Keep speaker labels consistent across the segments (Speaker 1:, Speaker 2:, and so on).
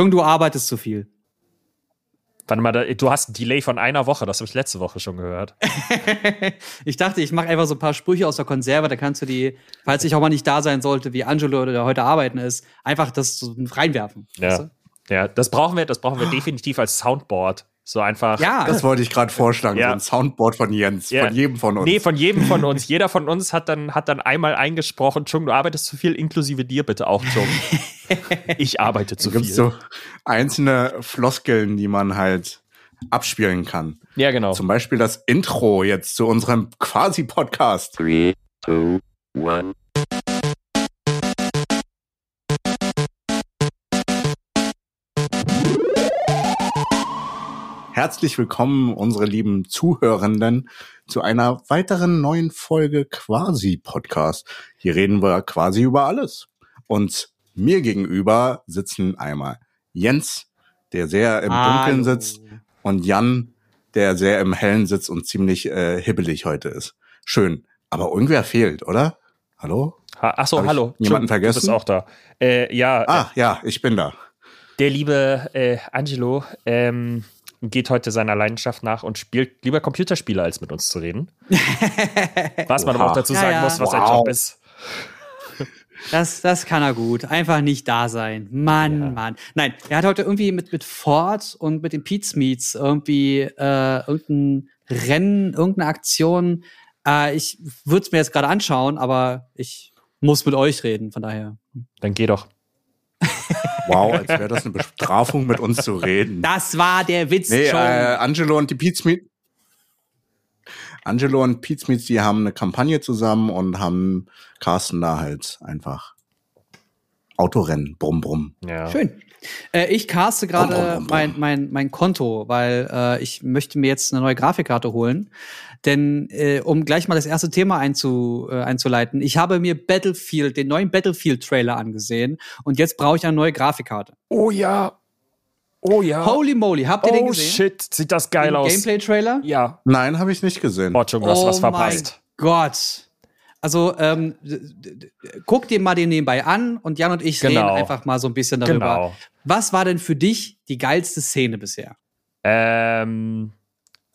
Speaker 1: Chung, du arbeitest zu viel.
Speaker 2: Warte mal, du hast ein Delay von einer Woche, das habe ich letzte Woche schon gehört.
Speaker 1: ich dachte, ich mache einfach so ein paar Sprüche aus der Konserve, da kannst du die, falls ich auch mal nicht da sein sollte, wie Angelo oder heute arbeiten ist, einfach das so reinwerfen.
Speaker 2: Ja. Weißt du? ja, das brauchen wir, das brauchen wir definitiv als Soundboard. So einfach.
Speaker 3: Ja. Das wollte ich gerade vorschlagen, ja. so ein Soundboard von Jens, ja. von jedem von uns.
Speaker 2: Nee, von jedem von uns. Jeder von uns hat dann, hat dann einmal eingesprochen, Chung, du arbeitest zu viel, inklusive dir bitte auch, Chung. ich arbeite zu viel. Es gibt
Speaker 3: so einzelne Floskeln, die man halt abspielen kann.
Speaker 2: Ja, genau.
Speaker 3: Zum Beispiel das Intro jetzt zu unserem Quasi-Podcast. 3, 2, 1. Herzlich willkommen, unsere lieben Zuhörenden, zu einer weiteren neuen Folge Quasi Podcast. Hier reden wir quasi über alles. Und mir gegenüber sitzen einmal Jens, der sehr im Hallo. Dunkeln sitzt, und Jan, der sehr im Hellen sitzt und ziemlich äh, hibbelig heute ist. Schön. Aber irgendwer fehlt, oder? Hallo?
Speaker 2: Ha Ach so, hallo.
Speaker 3: Jemanden vergessen? Du
Speaker 2: bist auch da. Äh, ja.
Speaker 3: Ah, äh, ja, ich bin da.
Speaker 2: Der liebe äh, Angelo ähm, geht heute seiner Leidenschaft nach und spielt lieber Computerspiele, als mit uns zu reden. was man aber auch dazu sagen ja, ja. muss, was wow. sein Job ist.
Speaker 1: Das, das kann er gut. Einfach nicht da sein. Mann, ja. Mann. Nein, er hat heute irgendwie mit, mit Ford und mit den Pete's Meets irgendwie äh, irgendein Rennen, irgendeine Aktion. Äh, ich würde es mir jetzt gerade anschauen, aber ich muss mit euch reden, von daher.
Speaker 2: Dann geh doch.
Speaker 3: Wow, als wäre das eine Bestrafung, mit uns zu reden.
Speaker 1: Das war der Witz
Speaker 3: nee, schon. Äh, Angelo und die Pete's Meets. Angelo und Pete Smith, die haben eine Kampagne zusammen und haben Carsten da halt einfach Autorennen, brumm, brumm.
Speaker 1: Ja. Schön. Äh, ich caste gerade mein, mein, mein Konto, weil äh, ich möchte mir jetzt eine neue Grafikkarte holen. Denn äh, um gleich mal das erste Thema einzu, äh, einzuleiten, ich habe mir Battlefield, den neuen Battlefield-Trailer angesehen und jetzt brauche ich eine neue Grafikkarte.
Speaker 2: Oh ja, Oh ja.
Speaker 1: Holy moly, habt ihr oh, den gesehen?
Speaker 2: Oh shit, sieht das geil den aus.
Speaker 1: Gameplay-Trailer?
Speaker 2: Ja.
Speaker 3: Nein, habe ich nicht gesehen.
Speaker 2: Oh, du hast oh was verpasst.
Speaker 1: Gott. Also, ähm, guck dir mal den nebenbei an und Jan und ich genau. reden einfach mal so ein bisschen darüber. Genau. Was war denn für dich die geilste Szene bisher?
Speaker 2: Ähm,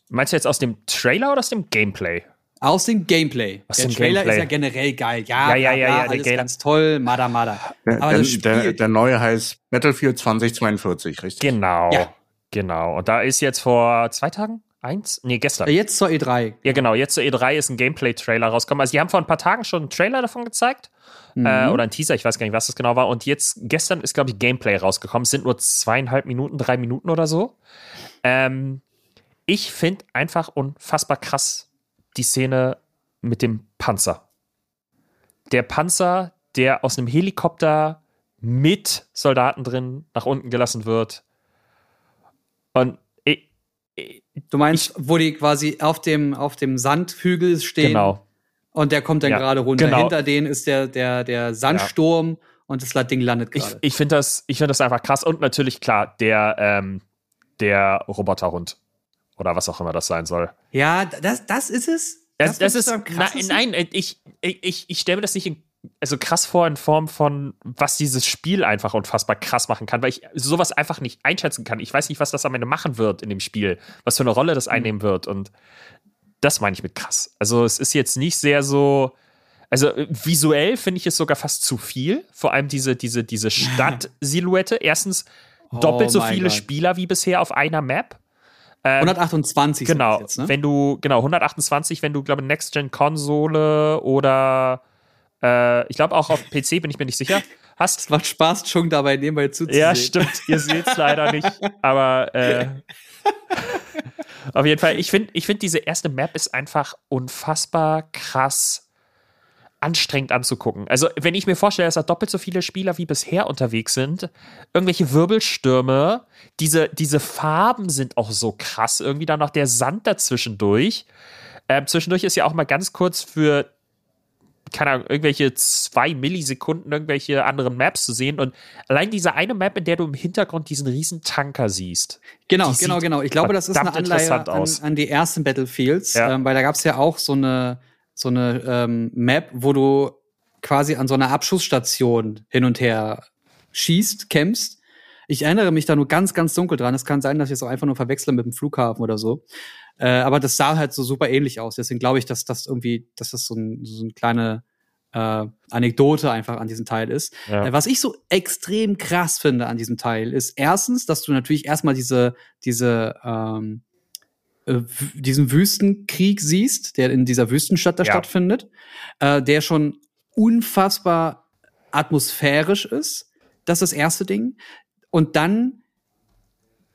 Speaker 2: meinst du jetzt aus dem Trailer oder aus dem Gameplay?
Speaker 1: Aus dem Gameplay. Aus der dem Trailer Gameplay. ist ja generell geil. Ja, ja, ja, ja, ja alles ganz toll, Mada Mada.
Speaker 3: Aber der, der, der, neue heißt Battlefield 2042, richtig?
Speaker 2: Genau. Ja. Genau. Und da ist jetzt vor zwei Tagen eins? Nee, gestern.
Speaker 1: Jetzt zur E3.
Speaker 2: Ja, genau. Jetzt zur E3 ist ein Gameplay-Trailer rausgekommen. Also, die haben vor ein paar Tagen schon einen Trailer davon gezeigt. Mhm. Äh, oder ein Teaser, ich weiß gar nicht, was das genau war. Und jetzt, gestern ist, glaube ich, Gameplay rausgekommen. Es sind nur zweieinhalb Minuten, drei Minuten oder so. Ähm, ich finde einfach unfassbar krass, die Szene mit dem Panzer. Der Panzer, der aus einem Helikopter mit Soldaten drin nach unten gelassen wird. Und
Speaker 1: du meinst, ich, wo die quasi auf dem, auf dem Sandhügel stehen?
Speaker 2: Genau.
Speaker 1: Und der kommt dann ja, gerade runter. Genau. Hinter denen ist der, der, der Sandsturm ja. und das Ding landet
Speaker 2: gerade. Ich, ich finde das, find das einfach krass. Und natürlich, klar, der, ähm, der Roboterhund. Oder was auch immer das sein soll.
Speaker 1: Ja, das, das ist es.
Speaker 2: Das, das, das ist. Na, nein, ich, ich, ich stelle mir das nicht in, also krass vor in Form von, was dieses Spiel einfach unfassbar krass machen kann, weil ich sowas einfach nicht einschätzen kann. Ich weiß nicht, was das am Ende machen wird in dem Spiel, was für eine Rolle das mhm. einnehmen wird. Und das meine ich mit krass. Also, es ist jetzt nicht sehr so. Also visuell finde ich es sogar fast zu viel. Vor allem diese, diese, diese Stadtsilhouette. Erstens doppelt oh so viele Gott. Spieler wie bisher auf einer Map.
Speaker 1: Ähm, 128
Speaker 2: genau, jetzt, ne? wenn du genau 128, wenn du glaube Next Gen Konsole oder äh, ich glaube auch auf PC bin ich mir nicht sicher. Hast.
Speaker 1: Es macht Spaß, schon dabei nebenbei zuzusehen.
Speaker 2: Ja, stimmt. Ihr seht es leider nicht, aber äh, auf jeden Fall. Ich finde, ich finde diese erste Map ist einfach unfassbar krass anstrengend anzugucken. Also, wenn ich mir vorstelle, dass da doppelt so viele Spieler wie bisher unterwegs sind, irgendwelche Wirbelstürme, diese, diese Farben sind auch so krass, irgendwie dann noch der Sand dazwischendurch. Ähm, zwischendurch ist ja auch mal ganz kurz für, keine Ahnung, irgendwelche zwei Millisekunden irgendwelche anderen Maps zu sehen. Und allein diese eine Map, in der du im Hintergrund diesen riesen Tanker siehst.
Speaker 1: Genau, genau, genau. Ich glaube, das ist eine Anleihe an, an, die ersten Battlefields, ja. ähm, weil da gab es ja auch so eine so eine ähm, Map, wo du quasi an so einer Abschussstation hin und her schießt, kämpfst. Ich erinnere mich da nur ganz, ganz dunkel dran. Es kann sein, dass ich es auch einfach nur verwechsle mit dem Flughafen oder so. Äh, aber das sah halt so super ähnlich aus. Deswegen glaube ich, dass das irgendwie, dass das so, ein, so eine kleine äh, Anekdote einfach an diesem Teil ist. Ja. Äh, was ich so extrem krass finde an diesem Teil ist erstens, dass du natürlich erstmal diese, diese, ähm, äh, diesen Wüstenkrieg siehst, der in dieser Wüstenstadt da ja. stattfindet, äh, der schon unfassbar atmosphärisch ist. Das ist das erste Ding. Und dann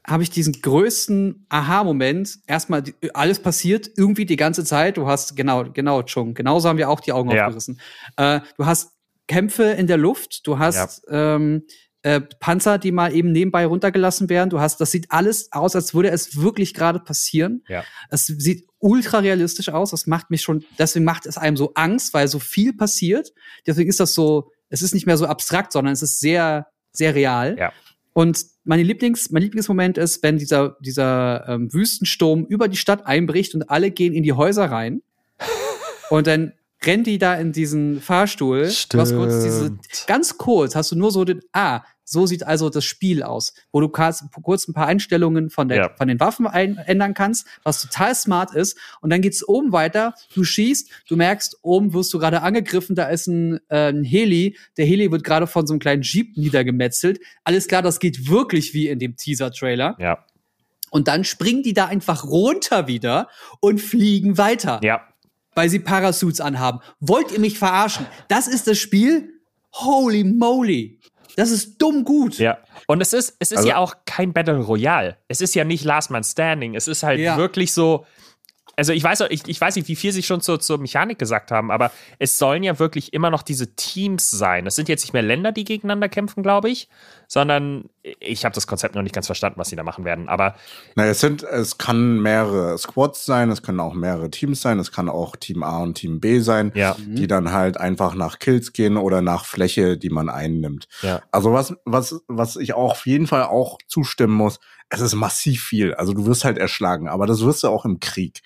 Speaker 1: habe ich diesen größten Aha-Moment. Erstmal, alles passiert irgendwie die ganze Zeit. Du hast, genau, genau, Chung, genauso haben wir auch die Augen ja. aufgerissen. Äh, du hast Kämpfe in der Luft, du hast ja. ähm, äh, Panzer, die mal eben nebenbei runtergelassen werden. Du hast, das sieht alles aus, als würde es wirklich gerade passieren. Ja. Es sieht ultra realistisch aus. Das macht mich schon, deswegen macht es einem so Angst, weil so viel passiert. Deswegen ist das so, es ist nicht mehr so abstrakt, sondern es ist sehr, sehr real. Ja. Und meine Lieblings, mein Lieblingsmoment ist, wenn dieser, dieser ähm, Wüstensturm über die Stadt einbricht und alle gehen in die Häuser rein. und dann rennt die da in diesen Fahrstuhl.
Speaker 2: Stimmt. Du kurz diese,
Speaker 1: ganz kurz hast du nur so den, ah, so sieht also das Spiel aus, wo du kurz ein paar Einstellungen von, der, ja. von den Waffen ein, ändern kannst, was total smart ist. Und dann geht's oben weiter, du schießt, du merkst, oben wirst du gerade angegriffen, da ist ein, äh, ein Heli, der Heli wird gerade von so einem kleinen Jeep niedergemetzelt. Alles klar, das geht wirklich wie in dem Teaser-Trailer.
Speaker 2: Ja.
Speaker 1: Und dann springen die da einfach runter wieder und fliegen weiter.
Speaker 2: Ja.
Speaker 1: Weil sie Parasuits anhaben. Wollt ihr mich verarschen? Das ist das Spiel? Holy moly. Das ist dumm gut.
Speaker 2: Ja. Und es ist, es ist also, ja auch kein Battle Royale. Es ist ja nicht Last Man Standing. Es ist halt ja. wirklich so, also ich weiß, ich, ich weiß nicht, wie viel sie schon zur, zur Mechanik gesagt haben, aber es sollen ja wirklich immer noch diese Teams sein. Es sind jetzt nicht mehr Länder, die gegeneinander kämpfen, glaube ich, sondern ich habe das Konzept noch nicht ganz verstanden, was sie da machen werden. Aber
Speaker 3: naja, es sind, es kann mehrere Squads sein, es können auch mehrere Teams sein, es kann auch Team A und Team B sein,
Speaker 2: ja.
Speaker 3: die dann halt einfach nach Kills gehen oder nach Fläche, die man einnimmt.
Speaker 2: Ja.
Speaker 3: Also was, was, was ich auch auf jeden Fall auch zustimmen muss, es ist massiv viel. Also du wirst halt erschlagen, aber das wirst du auch im Krieg.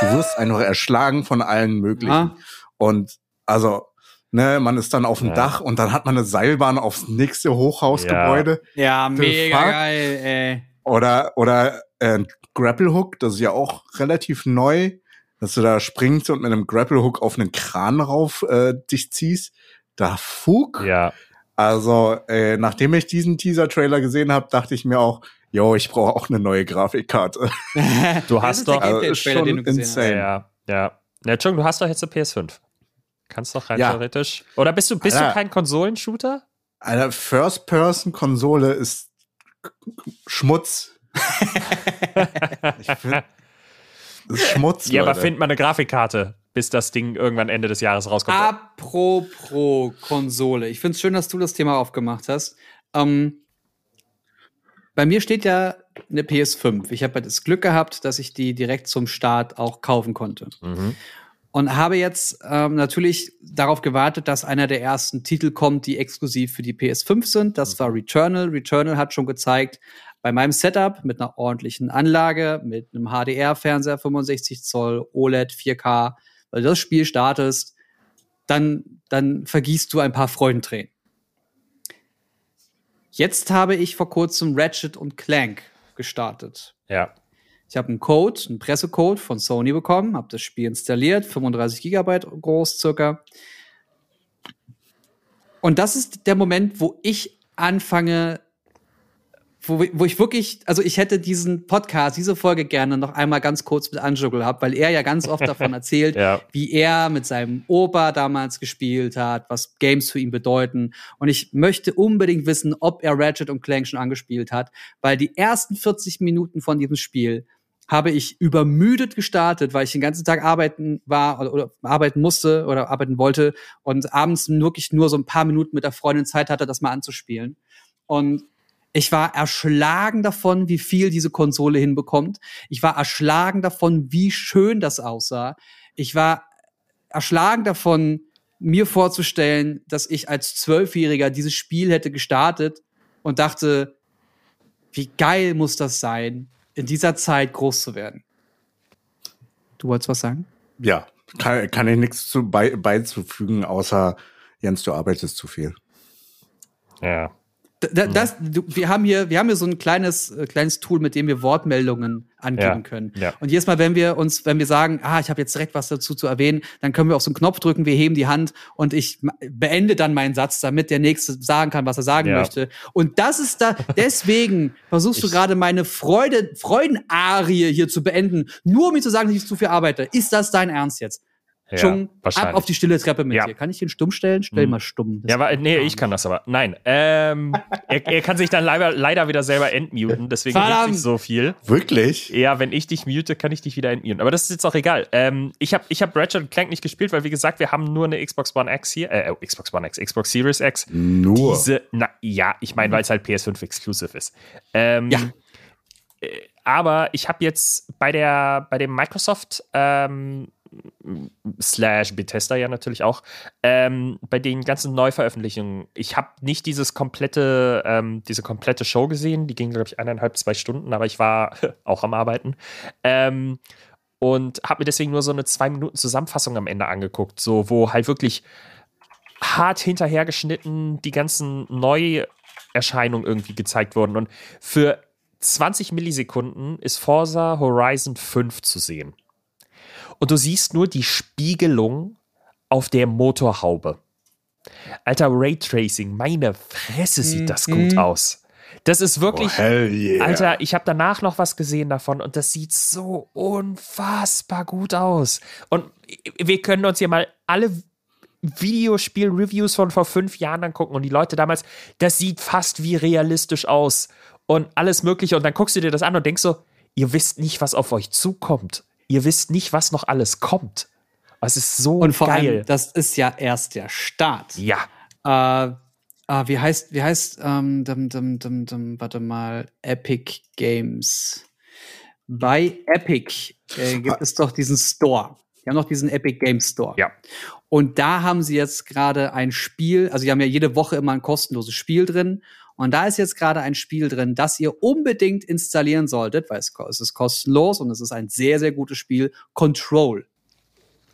Speaker 3: Du wirst einfach erschlagen von allen möglichen. Ja. Und also, ne, man ist dann auf dem ja. Dach und dann hat man eine Seilbahn aufs nächste Hochhausgebäude.
Speaker 1: Ja, ja mega Fuck. geil, ey.
Speaker 3: Oder, oder äh, Grapple Hook, das ist ja auch relativ neu, dass du da springst und mit einem Grapple Hook auf einen Kran rauf äh, dich ziehst. Da Fug.
Speaker 2: Ja.
Speaker 3: Also, äh, nachdem ich diesen Teaser-Trailer gesehen habe, dachte ich mir auch, yo, ich brauche auch eine neue Grafikkarte.
Speaker 2: du hast doch
Speaker 3: also, schon insane.
Speaker 2: Ja, ja. Ja, Entschuldigung, du hast doch jetzt eine PS5. Kannst doch rein ja. theoretisch. Oder bist du, bist Alter, du kein Konsolenshooter?
Speaker 3: Eine First-Person-Konsole ist Schmutz. ich find, das ist Schmutz.
Speaker 2: Ja, Leute. aber find mal eine Grafikkarte, bis das Ding irgendwann Ende des Jahres rauskommt.
Speaker 1: Apropos Konsole. Ich finde es schön, dass du das Thema aufgemacht hast. Ähm, bei mir steht ja eine PS5. Ich habe das Glück gehabt, dass ich die direkt zum Start auch kaufen konnte. Mhm. Und habe jetzt ähm, natürlich darauf gewartet, dass einer der ersten Titel kommt, die exklusiv für die PS5 sind. Das mhm. war Returnal. Returnal hat schon gezeigt, bei meinem Setup mit einer ordentlichen Anlage, mit einem HDR-Fernseher 65 Zoll, OLED 4K, weil du das Spiel startest, dann, dann vergießt du ein paar Freudentränen. Jetzt habe ich vor kurzem Ratchet und Clank gestartet.
Speaker 2: Ja.
Speaker 1: Ich habe einen Code, einen Pressecode von Sony bekommen, habe das Spiel installiert, 35 Gigabyte groß circa. Und das ist der Moment, wo ich anfange, wo, wo ich wirklich, also ich hätte diesen Podcast, diese Folge gerne noch einmal ganz kurz mit Angelo gehabt, weil er ja ganz oft davon erzählt, ja. wie er mit seinem Opa damals gespielt hat, was Games für ihn bedeuten. Und ich möchte unbedingt wissen, ob er Ratchet und Clank schon angespielt hat, weil die ersten 40 Minuten von diesem Spiel habe ich übermüdet gestartet, weil ich den ganzen Tag arbeiten war oder, oder, arbeiten musste oder arbeiten wollte und abends wirklich nur so ein paar Minuten mit der Freundin Zeit hatte, das mal anzuspielen. Und ich war erschlagen davon, wie viel diese Konsole hinbekommt. Ich war erschlagen davon, wie schön das aussah. Ich war erschlagen davon, mir vorzustellen, dass ich als Zwölfjähriger dieses Spiel hätte gestartet und dachte, wie geil muss das sein, in dieser Zeit groß zu werden. Du wolltest was sagen?
Speaker 3: Ja, kann, kann ich nichts zu bei, beizufügen, außer Jens, du arbeitest zu viel.
Speaker 2: Ja.
Speaker 1: Da, das, du, wir haben hier, wir haben hier so ein kleines, äh, kleines Tool, mit dem wir Wortmeldungen angeben
Speaker 2: Ja,
Speaker 1: können.
Speaker 2: ja.
Speaker 1: Und jedes Mal, wenn wir uns, wenn wir sagen, ah, ich habe jetzt direkt was dazu zu erwähnen, dann können wir auf so einen Knopf drücken, wir heben die Hand und ich beende dann meinen Satz, damit der Nächste sagen kann, was er sagen
Speaker 2: Ja.
Speaker 1: möchte. Und das ist da, deswegen versuchst du gerade meine Freude, Freudenarie hier zu beenden, nur um mir zu sagen, dass ich zu viel arbeite. Ist das dein Ernst jetzt?
Speaker 2: Ja,
Speaker 1: ab auf die stille Treppe mit
Speaker 2: Ja.
Speaker 1: dir. Kann ich den stumm stellen? Stell
Speaker 2: Mhm.
Speaker 1: mal stumm. Das
Speaker 2: Ja, aber nee, ich kann das aber. Nein. Ähm, er, er kann sich dann leider, leider wieder selber entmuten, deswegen
Speaker 1: Verdammt.
Speaker 2: sich so viel.
Speaker 3: Wirklich?
Speaker 2: Ja, wenn ich dich mute, kann ich dich wieder entmuten. Aber das ist jetzt auch egal. Ähm, ich habe ich hab Ratchet Clank nicht gespielt, weil wie gesagt, wir haben nur eine Xbox One X hier. Äh, oh, Xbox One X, Xbox Series X.
Speaker 3: Nur.
Speaker 2: Diese, na ja, ich meine, weil es halt PS5 exclusive ist. Ähm,
Speaker 1: Ja.
Speaker 2: äh, Aber ich habe jetzt bei der bei dem Microsoft ähm, slash Bethesda ja natürlich auch ähm, bei den ganzen Neuveröffentlichungen. Ich habe nicht dieses komplette ähm, diese komplette Show gesehen. Die ging glaube ich eineinhalb zwei Stunden, aber ich war auch am Arbeiten. Ähm, und habe mir deswegen nur so eine zwei Minuten Zusammenfassung am Ende angeguckt, so wo halt wirklich hart hinterhergeschnitten die ganzen Neuerscheinungen irgendwie gezeigt wurden. Und für 20 Millisekunden ist Forza Horizon 5 zu sehen. Und du siehst nur die Spiegelung auf der Motorhaube. Alter, Raytracing, meine Fresse sieht das gut
Speaker 1: Mhm.
Speaker 2: aus. Das ist
Speaker 3: Oh,
Speaker 2: wirklich.
Speaker 3: hell yeah.
Speaker 2: Alter, ich habe danach noch was gesehen davon und das sieht so unfassbar gut aus. Und wir können uns hier mal alle Videospiel-Reviews von vor fünf Jahren angucken und die Leute damals, das sieht fast wie realistisch aus und alles Mögliche. Und dann guckst du dir das an und denkst so, ihr wisst nicht, was auf euch zukommt. Ihr wisst nicht, was noch alles kommt. Es ist so
Speaker 1: Und vor
Speaker 2: geil.
Speaker 1: allem, das ist ja erst der Start.
Speaker 2: ja,
Speaker 1: Äh, äh, wie heißt, wie heißt, ähm, dum, dum, dum, dum, warte mal, Epic Games. Bei Epic äh, gibt es doch diesen Store. Die haben noch diesen Epic Games Store.
Speaker 2: Ja.
Speaker 1: Und da haben sie jetzt gerade ein Spiel, also die haben ja jede Woche immer ein kostenloses Spiel drin. Und da ist jetzt gerade ein Spiel drin, das ihr unbedingt installieren solltet, weil es, es ist kostenlos und es ist ein sehr, sehr gutes Spiel. Control.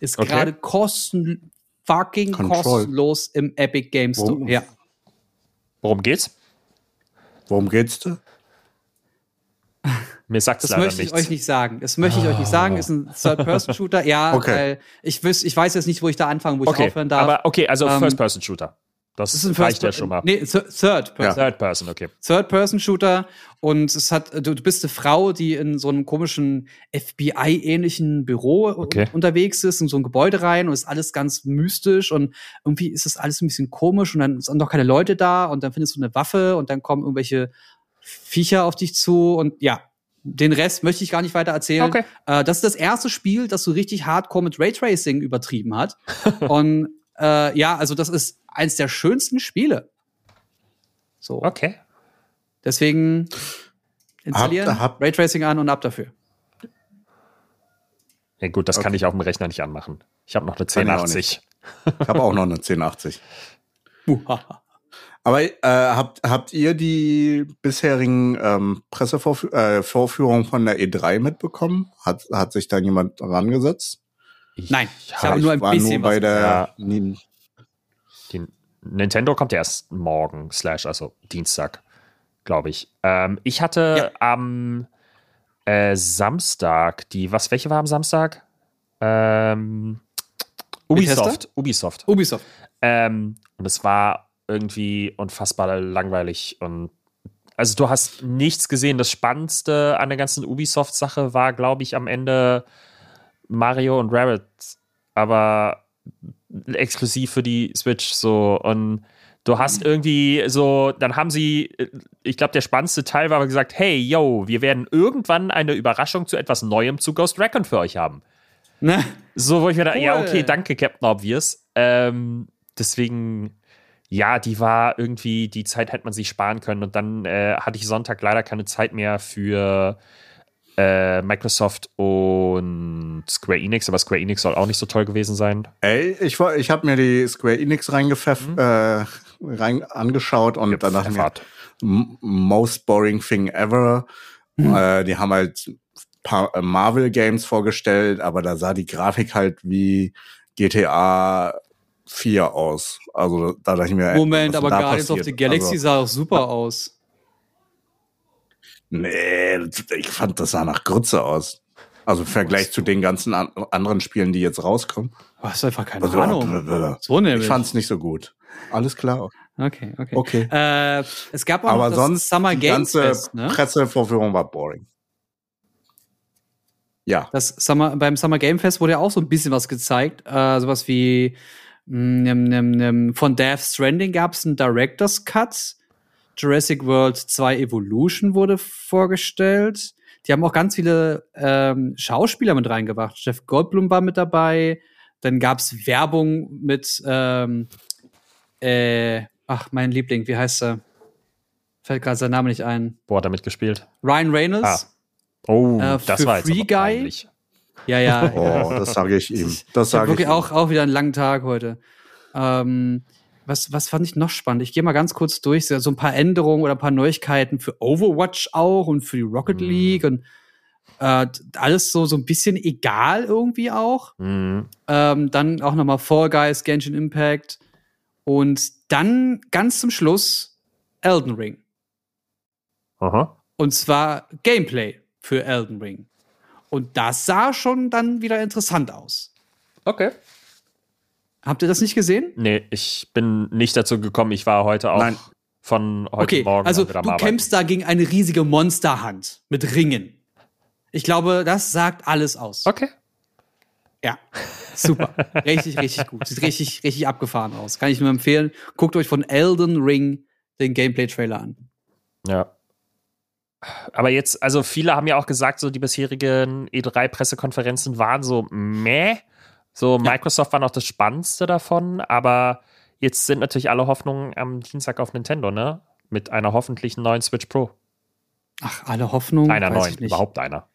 Speaker 1: Ist
Speaker 2: Okay.
Speaker 1: gerade kosten, fucking
Speaker 3: Control.
Speaker 1: kostenlos im Epic Games Store.
Speaker 3: Wo-
Speaker 1: Ja.
Speaker 2: worum geht's?
Speaker 3: Worum geht's da?
Speaker 2: Mir sagt es
Speaker 1: Das
Speaker 2: leider
Speaker 1: möchte ich
Speaker 2: nichts.
Speaker 1: euch nicht sagen. Das möchte ich euch nicht sagen. Ist ein Third-Person-Shooter. Ja,
Speaker 3: Okay.
Speaker 1: weil ich, wüs, ich weiß jetzt nicht, wo ich da anfangen, wo ich
Speaker 2: okay,
Speaker 1: aufhören darf.
Speaker 2: aber okay, also
Speaker 1: Ähm,
Speaker 2: First-Person-Shooter. Das,
Speaker 1: ist ein
Speaker 2: reicht ja schon mal.
Speaker 1: Nee, Th- Third Person.
Speaker 2: Third-Person, okay.
Speaker 1: Third-Person-Shooter und es hat, du, du bist eine Frau, die in so einem komischen FBI-ähnlichen Büro u-
Speaker 2: Okay.
Speaker 1: unterwegs ist, in so ein Gebäude rein und ist alles ganz mystisch und irgendwie ist das alles ein bisschen komisch und dann sind noch keine Leute da und dann findest du eine Waffe und dann kommen irgendwelche Viecher auf dich zu und ja, den Rest möchte ich gar nicht weiter erzählen.
Speaker 2: Okay.
Speaker 1: Äh, das ist das erste Spiel, das so richtig hardcore mit Raytracing übertrieben hat. und äh, ja, also das ist eins der schönsten Spiele. So.
Speaker 2: Okay.
Speaker 1: Deswegen installieren,
Speaker 3: Habt- habt-
Speaker 1: Raytracing an und ab dafür.
Speaker 2: Ja, gut, das kann ich auf dem Rechner nicht anmachen. Ich habe noch eine
Speaker 3: Kann ich auch
Speaker 2: 1080.
Speaker 3: Ich habe auch noch eine 1080. Aber äh, habt, habt ihr die bisherigen ähm, Pressevorführungen äh, von der E3 mitbekommen? Hat, hat sich da jemand rangesetzt?
Speaker 1: Nein, ich habe
Speaker 3: ich
Speaker 1: nur ein
Speaker 3: war
Speaker 1: bisschen
Speaker 3: nur bei
Speaker 1: was.
Speaker 3: der
Speaker 2: Ja. Die Nintendo kommt ja erst morgen, slash, also Dienstag, glaube ich. Ähm, ich hatte
Speaker 1: Ja.
Speaker 2: am äh, Samstag, die, was, welche war am Samstag? Ähm? Ubisoft. Ubisoft.
Speaker 1: Ubisoft.
Speaker 2: Ähm, und es war irgendwie unfassbar langweilig und also du hast nichts gesehen. Das Spannendste an der ganzen Ubisoft-Sache war, glaube ich, am Ende Mario und Rabbit, aber exklusiv für die Switch so und du hast irgendwie so, dann haben sie, ich glaube, der spannendste Teil war gesagt, hey, yo, wir werden irgendwann eine Überraschung zu etwas Neuem zu Ghost Recon für euch haben.
Speaker 1: Ne?
Speaker 2: So, wo ich mir da, ja,
Speaker 1: Cool.
Speaker 2: okay, danke, Captain Obvious. Ähm, deswegen, ja, die war irgendwie, die Zeit hätte man sich sparen können. Und dann äh, hatte ich Sonntag leider keine Zeit mehr für äh, Microsoft und Square Enix, aber Square Enix soll auch nicht so toll gewesen sein.
Speaker 3: Ey, ich war, ich habe mir die Square Enix reingepfefft,
Speaker 2: Mhm.
Speaker 3: äh, rein angeschaut und dann dachte ich mir, most boring thing ever.
Speaker 2: Mhm.
Speaker 3: Äh, die haben halt paar äh, Marvel Games vorgestellt, aber da sah die Grafik halt wie GTA 4 aus. Also da dachte ich mir.
Speaker 1: Moment, aber Guardians of the Galaxy also, sah auch super aus.
Speaker 3: Nee, ich fand, das sah nach Grütze aus. Also im Vergleich zu den ganzen an anderen Spielen, die jetzt rauskommen.
Speaker 1: Du hast einfach keine also, Ahnung. So
Speaker 3: nämlich. Ich fand's nicht so gut. Alles klar.
Speaker 1: Okay, okay.
Speaker 3: okay.
Speaker 1: Äh, es gab auch
Speaker 3: Aber noch sonst
Speaker 1: Summer Game
Speaker 3: die ganze
Speaker 1: Fest, ne?
Speaker 3: Pressevorführung war boring. Ja.
Speaker 1: Das Summer, beim Summer Game Fest wurde ja auch so ein bisschen was gezeigt. Äh, sowas wie mh, mh, mh, von Death Stranding gab es einen Director's Cut. Jurassic World 2 Evolution wurde vorgestellt. Die haben auch ganz viele ähm, Schauspieler mit reingebracht. Jeff Goldblum war mit dabei. Dann gab es Werbung mit, ähm, äh, ach, mein Liebling, wie heißt er? Fällt gerade sein Name nicht ein.
Speaker 2: Boah, damit gespielt.
Speaker 1: Ryan Reynolds. Ah.
Speaker 2: Oh, äh, das war jetzt
Speaker 1: Free Guy. Peinlich. Ja, ja.
Speaker 3: oh, das sage ich ihm. Das sage ich.
Speaker 1: Wirklich auch, auch wieder einen langen Tag heute. Ähm, was, was fand ich noch spannend? Ich gehe mal ganz kurz durch, so ein paar Änderungen oder ein paar Neuigkeiten für Overwatch auch und für die Rocket mhm. League und äh, alles so, so ein bisschen egal irgendwie auch. Mhm. Ähm, dann auch nochmal Fall Guys, Genshin Impact und dann ganz zum Schluss Elden Ring.
Speaker 2: Aha.
Speaker 1: Und zwar Gameplay für Elden Ring. Und das sah schon dann wieder interessant aus.
Speaker 2: Okay.
Speaker 1: Habt ihr das nicht gesehen?
Speaker 2: Nee, ich bin nicht dazu gekommen. Ich war heute auch Nein. von heute
Speaker 1: okay,
Speaker 2: Morgen.
Speaker 1: Also du
Speaker 2: Arbeiten.
Speaker 1: kämpfst da gegen eine riesige Monsterhand mit Ringen. Ich glaube, das sagt alles aus.
Speaker 2: Okay.
Speaker 1: Ja, super. richtig, richtig gut. Sieht richtig, richtig abgefahren aus. Kann ich nur empfehlen. Guckt euch von Elden Ring den Gameplay-Trailer an.
Speaker 2: Ja. Aber jetzt, also viele haben ja auch gesagt, so die bisherigen E3-Pressekonferenzen waren so meh. So, Microsoft war noch das Spannendste davon, aber jetzt sind natürlich alle Hoffnungen am Dienstag auf Nintendo, ne? Mit einer hoffentlich neuen Switch Pro.
Speaker 1: Ach, alle Hoffnungen?
Speaker 2: Einer neuen, überhaupt einer.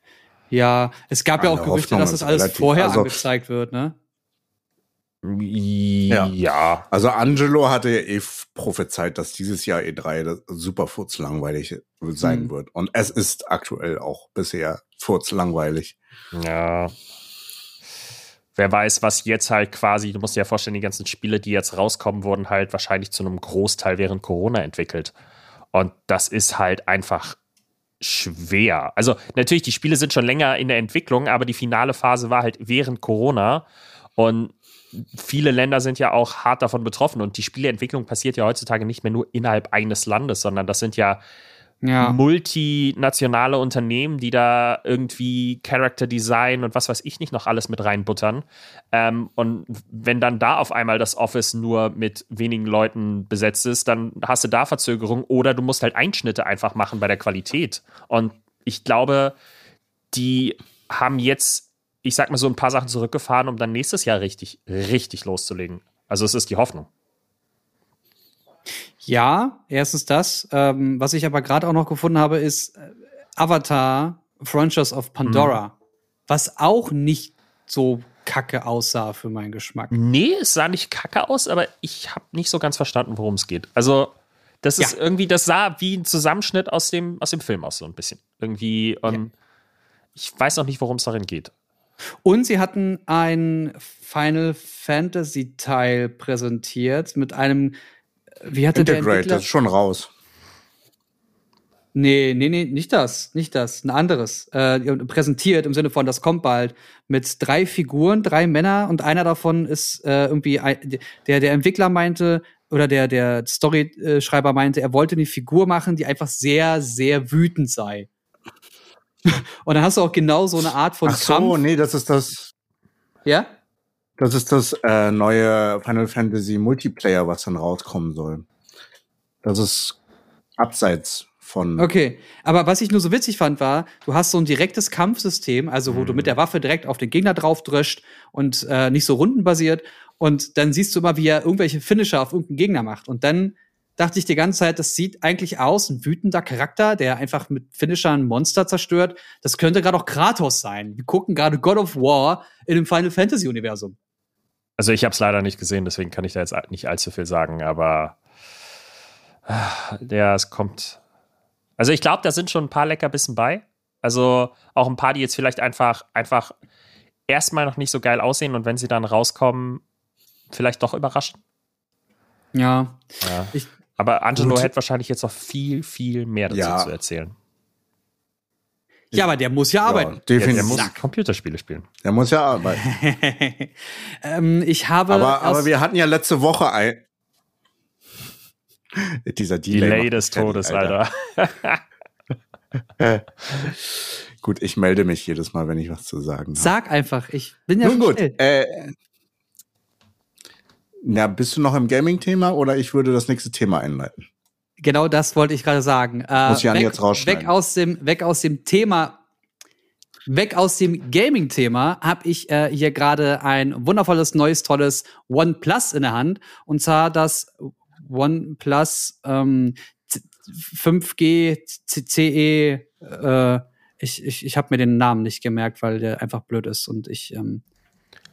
Speaker 1: Ja, es gab alle ja auch Gerüchte, Hoffnung dass das alles vorher also, angezeigt wird, ne?
Speaker 2: Ja. ja.
Speaker 3: Also Angelo hatte ja eh prophezeit, dass dieses Jahr E3 super furzlangweilig sein hm. wird. Und es ist aktuell auch bisher furzlangweilig.
Speaker 2: Ja wer weiß, was jetzt halt quasi, du musst dir ja vorstellen, die ganzen Spiele, die jetzt rauskommen, wurden halt wahrscheinlich zu einem Großteil während Corona entwickelt. Und das ist halt einfach schwer. Also natürlich, die Spiele sind schon länger in der Entwicklung, aber die finale Phase war halt während Corona. Und viele Länder sind ja auch hart davon betroffen. Und die Spieleentwicklung passiert ja heutzutage nicht mehr nur innerhalb eines Landes, sondern das sind ja ja. multinationale Unternehmen, die da irgendwie Character Design und was weiß ich nicht noch alles mit reinbuttern. Ähm, und wenn dann da auf einmal das Office nur mit wenigen Leuten besetzt ist, dann hast du da Verzögerung oder du musst halt Einschnitte einfach machen bei der Qualität. Und ich glaube, die haben jetzt, ich sag mal so ein paar Sachen zurückgefahren, um dann nächstes Jahr richtig, richtig loszulegen. Also es ist die Hoffnung.
Speaker 1: Ja, erstens das. Ähm, was ich aber gerade auch noch gefunden habe, ist äh, Avatar Frontiers of Pandora, mhm. was auch nicht so kacke aussah für meinen Geschmack.
Speaker 2: Nee, es sah nicht kacke aus, aber ich habe nicht so ganz verstanden, worum es geht. Also, das ist ja. irgendwie, das sah wie ein Zusammenschnitt aus dem, aus dem Film aus, so ein bisschen. Irgendwie, um, ja. ich weiß noch nicht, worum es darin geht.
Speaker 1: Und sie hatten ein Final Fantasy Teil präsentiert mit einem wie hatte Integrate, der Entwickler?
Speaker 3: das ist schon raus.
Speaker 1: Nee, nee, nee, nicht das, nicht das, ein anderes. Äh, präsentiert im Sinne von, das kommt bald mit drei Figuren, drei Männer und einer davon ist äh, irgendwie, der, der Entwickler meinte, oder der, der Storyschreiber meinte, er wollte eine Figur machen, die einfach sehr, sehr wütend sei. und dann hast du auch genau so eine Art von
Speaker 3: Ach so, Kampf. nee, das ist das.
Speaker 1: Ja?
Speaker 3: Das ist das äh, neue Final Fantasy Multiplayer, was dann rauskommen soll. Das ist abseits von.
Speaker 1: Okay, aber was ich nur so witzig fand, war, du hast so ein direktes Kampfsystem, also wo mhm. du mit der Waffe direkt auf den Gegner drauf dröscht und äh, nicht so rundenbasiert. Und dann siehst du immer, wie er irgendwelche Finisher auf irgendeinen Gegner macht. Und dann dachte ich die ganze Zeit, das sieht eigentlich aus, ein wütender Charakter, der einfach mit Finishern Monster zerstört. Das könnte gerade auch Kratos sein. Wir gucken gerade God of War in dem Final Fantasy Universum.
Speaker 2: Also ich habe es leider nicht gesehen, deswegen kann ich da jetzt nicht allzu viel sagen, aber ja, es kommt. Also ich glaube, da sind schon ein paar Leckerbissen bei. Also auch ein paar, die jetzt vielleicht einfach, einfach erstmal noch nicht so geil aussehen und wenn sie dann rauskommen, vielleicht doch überraschen.
Speaker 1: Ja.
Speaker 2: Ja.
Speaker 1: Ich-
Speaker 2: Aber Angelo
Speaker 3: Gut.
Speaker 2: hätte wahrscheinlich jetzt noch viel, viel mehr dazu
Speaker 3: Ja.
Speaker 2: zu erzählen.
Speaker 1: Ja, aber der muss ja arbeiten.
Speaker 3: Ja,
Speaker 2: Ja, der
Speaker 3: definitiv.
Speaker 2: muss Computerspiele spielen.
Speaker 3: Der muss ja arbeiten.
Speaker 1: ähm, ich habe.
Speaker 3: Aber, aber wir hatten ja letzte Woche ein. Dieser Delay,
Speaker 2: Delay des Todes, Alter.
Speaker 3: Gut, ich melde mich jedes Mal, wenn ich was zu sagen habe.
Speaker 1: Sag einfach, ich bin ja
Speaker 3: Nun gut. Äh, na, bist du noch im Gaming-Thema oder ich würde das nächste Thema einleiten?
Speaker 1: Genau das wollte ich gerade sagen. Äh,
Speaker 3: Muss Jan
Speaker 1: weg,
Speaker 3: jetzt rausschneiden.
Speaker 1: weg aus dem, weg aus dem Thema, weg aus dem Gaming-Thema habe ich äh, hier gerade ein wundervolles, neues, tolles OnePlus in der Hand. Und zwar das OnePlus ähm, Z- 5G CE. Äh, ich ich, ich habe mir den Namen nicht gemerkt, weil der einfach blöd ist. Und ich ähm,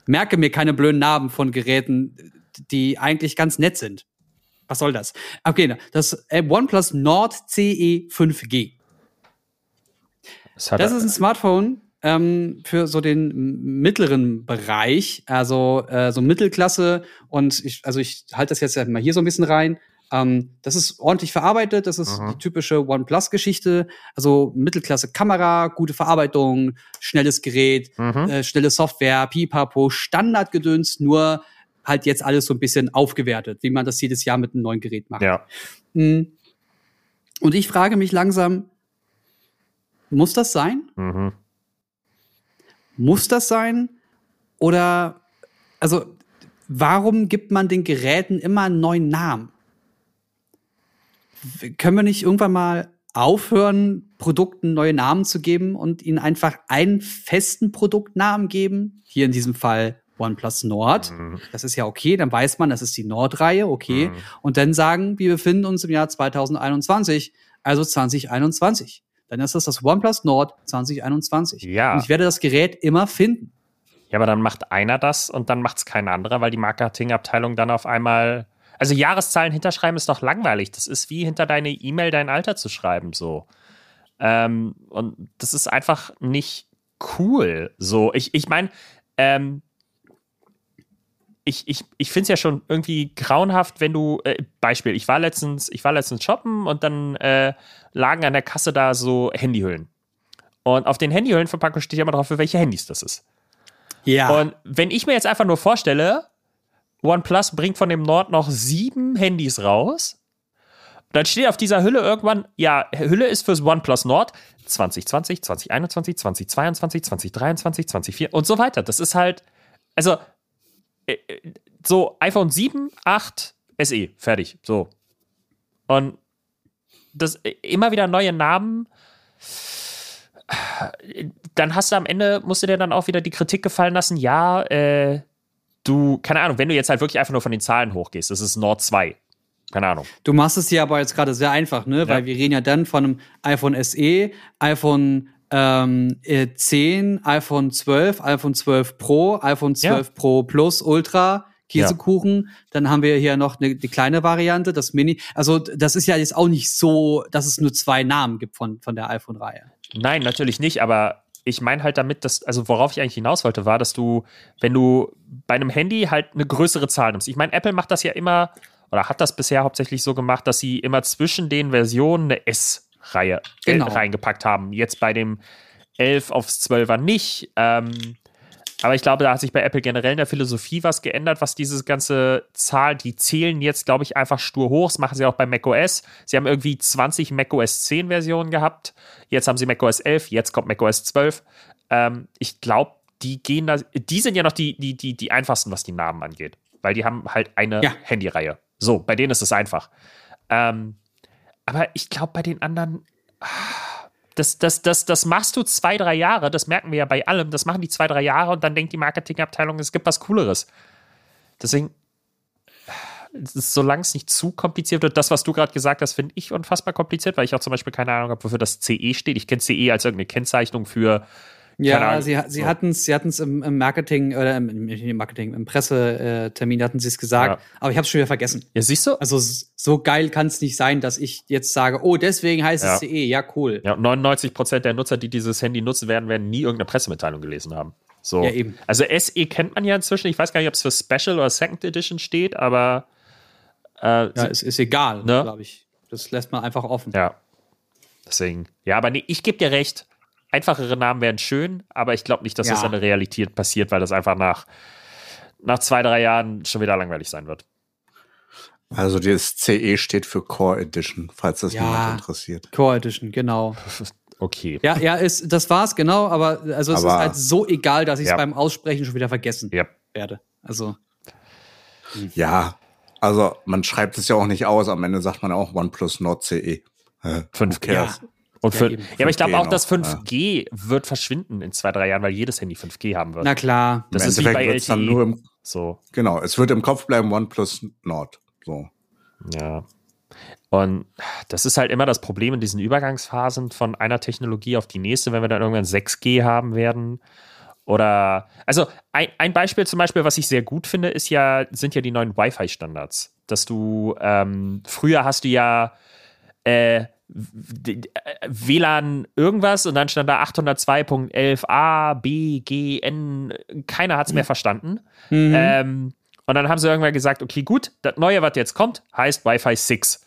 Speaker 1: merke mir keine blöden Namen von Geräten, die eigentlich ganz nett sind. Was soll das? Okay, das OnePlus Nord CE 5G.
Speaker 2: Das,
Speaker 1: Das ist ein Smartphone ähm, für so den mittleren Bereich, also äh, so Mittelklasse. Und ich, also ich halte das jetzt mal hier so ein bisschen rein. Ähm, das ist ordentlich verarbeitet. Das ist
Speaker 2: Mhm.
Speaker 1: die typische OnePlus-Geschichte. Also Mittelklasse Kamera, gute Verarbeitung, schnelles Gerät,
Speaker 2: Mhm.
Speaker 1: äh, schnelle Software, Pipapo, Standardgedöns, nur halt jetzt alles so ein bisschen aufgewertet, wie man das jedes Jahr mit einem neuen Gerät macht.
Speaker 2: ja.
Speaker 1: Mm. Und ich frage mich langsam, muss das sein?
Speaker 2: Mhm.
Speaker 1: Muss das sein? Oder, also, warum gibt man den Geräten immer einen neuen Namen? Können wir nicht irgendwann mal aufhören, Produkten neue Namen zu geben und ihnen einfach einen festen Produktnamen geben? Hier in diesem Fall OnePlus Nord.
Speaker 2: Mhm.
Speaker 1: Das ist ja okay, dann weiß man, das ist die Nord-Reihe, okay.
Speaker 2: Mhm.
Speaker 1: Und dann sagen, wir befinden uns im Jahr 2021, also 2021. Dann ist das das OnePlus Nord 2021.
Speaker 2: Ja.
Speaker 1: Und ich werde das Gerät immer finden.
Speaker 2: Ja, aber dann macht einer das und dann macht es kein anderer, weil die Marketingabteilung dann auf einmal. Also Jahreszahlen hinterschreiben ist doch langweilig. Das ist wie hinter deine E-Mail dein Alter zu schreiben, so. Ähm, und das ist einfach nicht cool. So, ich, ich meine, ähm, ich, ich, ich finde es ja schon irgendwie grauenhaft, wenn du, äh, Beispiel, ich war letztens, ich war letztens shoppen und dann äh, lagen an der Kasse da so Handyhüllen. Und auf den Handyhüllenverpackungen steht ja immer drauf, für welche Handys das ist.
Speaker 1: Ja.
Speaker 2: Und wenn ich mir jetzt einfach nur vorstelle, OnePlus bringt von dem Nord noch sieben Handys raus, dann steht auf dieser Hülle irgendwann, ja, Hülle ist fürs OnePlus Nord 2020, 2021, 2022, 2023, 2024 und so weiter. Das ist halt, also so iPhone 7, 8, SE, fertig, so. Und das äh, immer wieder neue Namen dann hast du am Ende, musst du dir dann auch wieder die Kritik gefallen lassen, ja, äh, du, keine Ahnung, wenn du jetzt halt wirklich einfach nur von den Zahlen hochgehst, das ist Nord 2. Keine Ahnung.
Speaker 1: Du machst es dir aber jetzt gerade sehr einfach, ne? Weil wir reden ja dann von einem iPhone SE, iPhone ähm, äh, 10, iPhone 12, iPhone 12 Pro, iPhone 12 Pro Plus, Ultra, Käsekuchen. Dann haben wir hier noch eine, kleine Variante, das Mini. Also das ist ja jetzt auch nicht so, dass es nur zwei Namen gibt von, von der iPhone-Reihe.
Speaker 2: Nein, natürlich nicht, aber ich meine halt damit, dass, also worauf ich eigentlich hinaus wollte, war, dass du, wenn du bei einem Handy halt eine größere Zahl nimmst. Ich meine, Apple macht das ja immer, oder hat das bisher hauptsächlich so gemacht, dass sie immer zwischen den Versionen eine S-Reihe äh,
Speaker 1: Genau.
Speaker 2: reingepackt haben. Jetzt bei dem 11 aufs 12er nicht. Ähm, aber ich glaube, da hat sich bei Apple generell in der Philosophie was geändert, was diese ganze Zahl, die zählen jetzt, glaube ich, einfach stur hoch. Das machen sie auch bei macOS. Sie haben irgendwie 20 macOS 10 Versionen gehabt. Jetzt haben sie macOS 11, jetzt kommt macOS 12. Ähm, ich glaube, die gehen da, die sind ja noch die, die, die, die einfachsten, was die Namen angeht. Weil die haben halt eine
Speaker 1: Ja.
Speaker 2: Handyreihe. So, bei denen ist es einfach. Ähm, aber ich glaube, bei den anderen, das, das, das, das machst du zwei, drei Jahre, das merken wir ja bei allem, das machen die zwei, drei Jahre und dann denkt die Marketingabteilung, es gibt was Cooleres. Deswegen, solange es nicht zu kompliziert wird, das, was du gerade gesagt hast, finde ich unfassbar kompliziert, weil ich auch zum Beispiel keine Ahnung habe, wofür das CE steht. Ich kenne CE als irgendeine Kennzeichnung für
Speaker 1: Ja, sie, sie
Speaker 2: So.
Speaker 1: hatten es sie hatten's im, im Marketing oder im, im, Marketing, im Pressetermin hatten sie es gesagt,
Speaker 2: Ja.
Speaker 1: aber ich habe es schon wieder vergessen.
Speaker 2: Ja, siehst du?
Speaker 1: Also so geil kann es nicht sein, dass ich jetzt sage, oh, deswegen heißt
Speaker 2: Ja.
Speaker 1: es CE, ja cool.
Speaker 2: Ja, und 99 Prozent der Nutzer, die dieses Handy nutzen werden, werden nie irgendeine Pressemitteilung gelesen haben. So.
Speaker 1: Ja, eben.
Speaker 2: Also SE kennt man ja inzwischen. Ich weiß gar nicht, ob es für Special oder Second Edition steht, aber äh,
Speaker 1: Ja, es ist egal,
Speaker 2: Ne?
Speaker 1: glaube ich. Das lässt man einfach offen.
Speaker 2: Ja. Deswegen. Ja, aber nee, ich gebe dir recht. Einfachere Namen wären schön, aber ich glaube nicht, dass das
Speaker 1: Ja.
Speaker 2: in der Realität passiert, weil das einfach nach, nach zwei, drei Jahren schon wieder langweilig sein wird.
Speaker 3: Also das CE steht für Core Edition, falls das
Speaker 1: Ja.
Speaker 3: jemand interessiert.
Speaker 1: Core Edition, genau.
Speaker 2: Okay.
Speaker 1: Ja, ja, ist, das war's, genau, aber also es
Speaker 3: Aber-
Speaker 1: ist halt so egal, dass ich es
Speaker 2: Ja.
Speaker 1: beim Aussprechen schon wieder vergessen
Speaker 2: Ja.
Speaker 1: werde. Also,
Speaker 3: Ja, also man schreibt es ja auch nicht aus. Am Ende sagt man auch OnePlus Nord CE. Äh,
Speaker 2: 5G.
Speaker 3: who cares?
Speaker 2: Und
Speaker 1: Ja,
Speaker 2: für, ja,
Speaker 1: eben.
Speaker 2: aber ich glaube
Speaker 3: 5G
Speaker 2: auch, dass
Speaker 3: noch,
Speaker 2: 5G wird verschwinden in zwei, drei Jahren, weil jedes Handy 5G haben wird.
Speaker 1: na klar.
Speaker 2: das
Speaker 3: Im
Speaker 2: ist wie
Speaker 3: Endeffekt
Speaker 2: bei
Speaker 3: wird's dann
Speaker 2: LTE.
Speaker 3: nur im,
Speaker 2: so,
Speaker 3: genau, es wird im Kopf bleiben OnePlus Nord. So.
Speaker 2: ja. Und das ist halt immer das Problem in diesen Übergangsphasen von einer Technologie auf die nächste, wenn wir dann irgendwann 6G haben werden. Oder, also ein, ein Beispiel zum Beispiel, was ich sehr gut finde, ist ja, sind ja die neuen Wi-Fi-Standards. Dass du, ähm, früher hast du ja äh, WLAN irgendwas und dann stand da 802.11a, B, G, N, keiner hat es mehr verstanden. Ähm, und dann haben sie irgendwann gesagt, okay, gut, das Neue, was jetzt kommt, heißt Wi-Fi 6.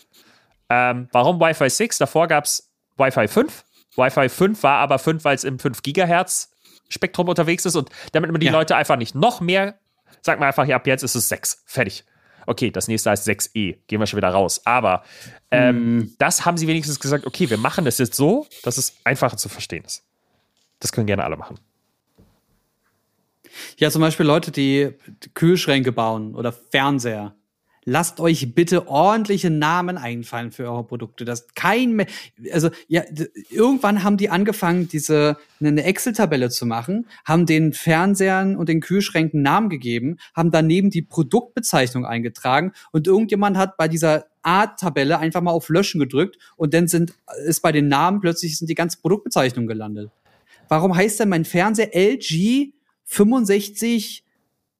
Speaker 2: Ähm, warum Wi-Fi 6? Davor gab es Wi-Fi 5. Wi-Fi 5 war aber 5, weil es im 5 Gigahertz Spektrum unterwegs ist und damit man die
Speaker 1: Ja.
Speaker 2: Leute einfach nicht noch mehr, sagt man einfach, ja, ab jetzt ist es 6. Fertig. Okay, das nächste heißt 6e. Gehen wir schon wieder raus. Aber ähm, das haben sie wenigstens gesagt, okay, wir machen das jetzt so, dass es einfacher zu verstehen ist. Das können gerne alle machen.
Speaker 1: Ja, zum Beispiel Leute, die Kühlschränke bauen oder Fernseher. Lasst euch bitte ordentliche Namen einfallen für eure Produkte. Das kein, Me- also ja, irgendwann haben die angefangen, diese eine Excel-Tabelle zu machen, haben den Fernsehern und den Kühlschränken Namen gegeben, haben daneben die Produktbezeichnung eingetragen und irgendjemand hat bei dieser Art-Tabelle einfach mal auf Löschen gedrückt und dann sind ist bei den Namen plötzlich sind die ganzen Produktbezeichnungen gelandet. Warum heißt denn mein Fernseher LG 65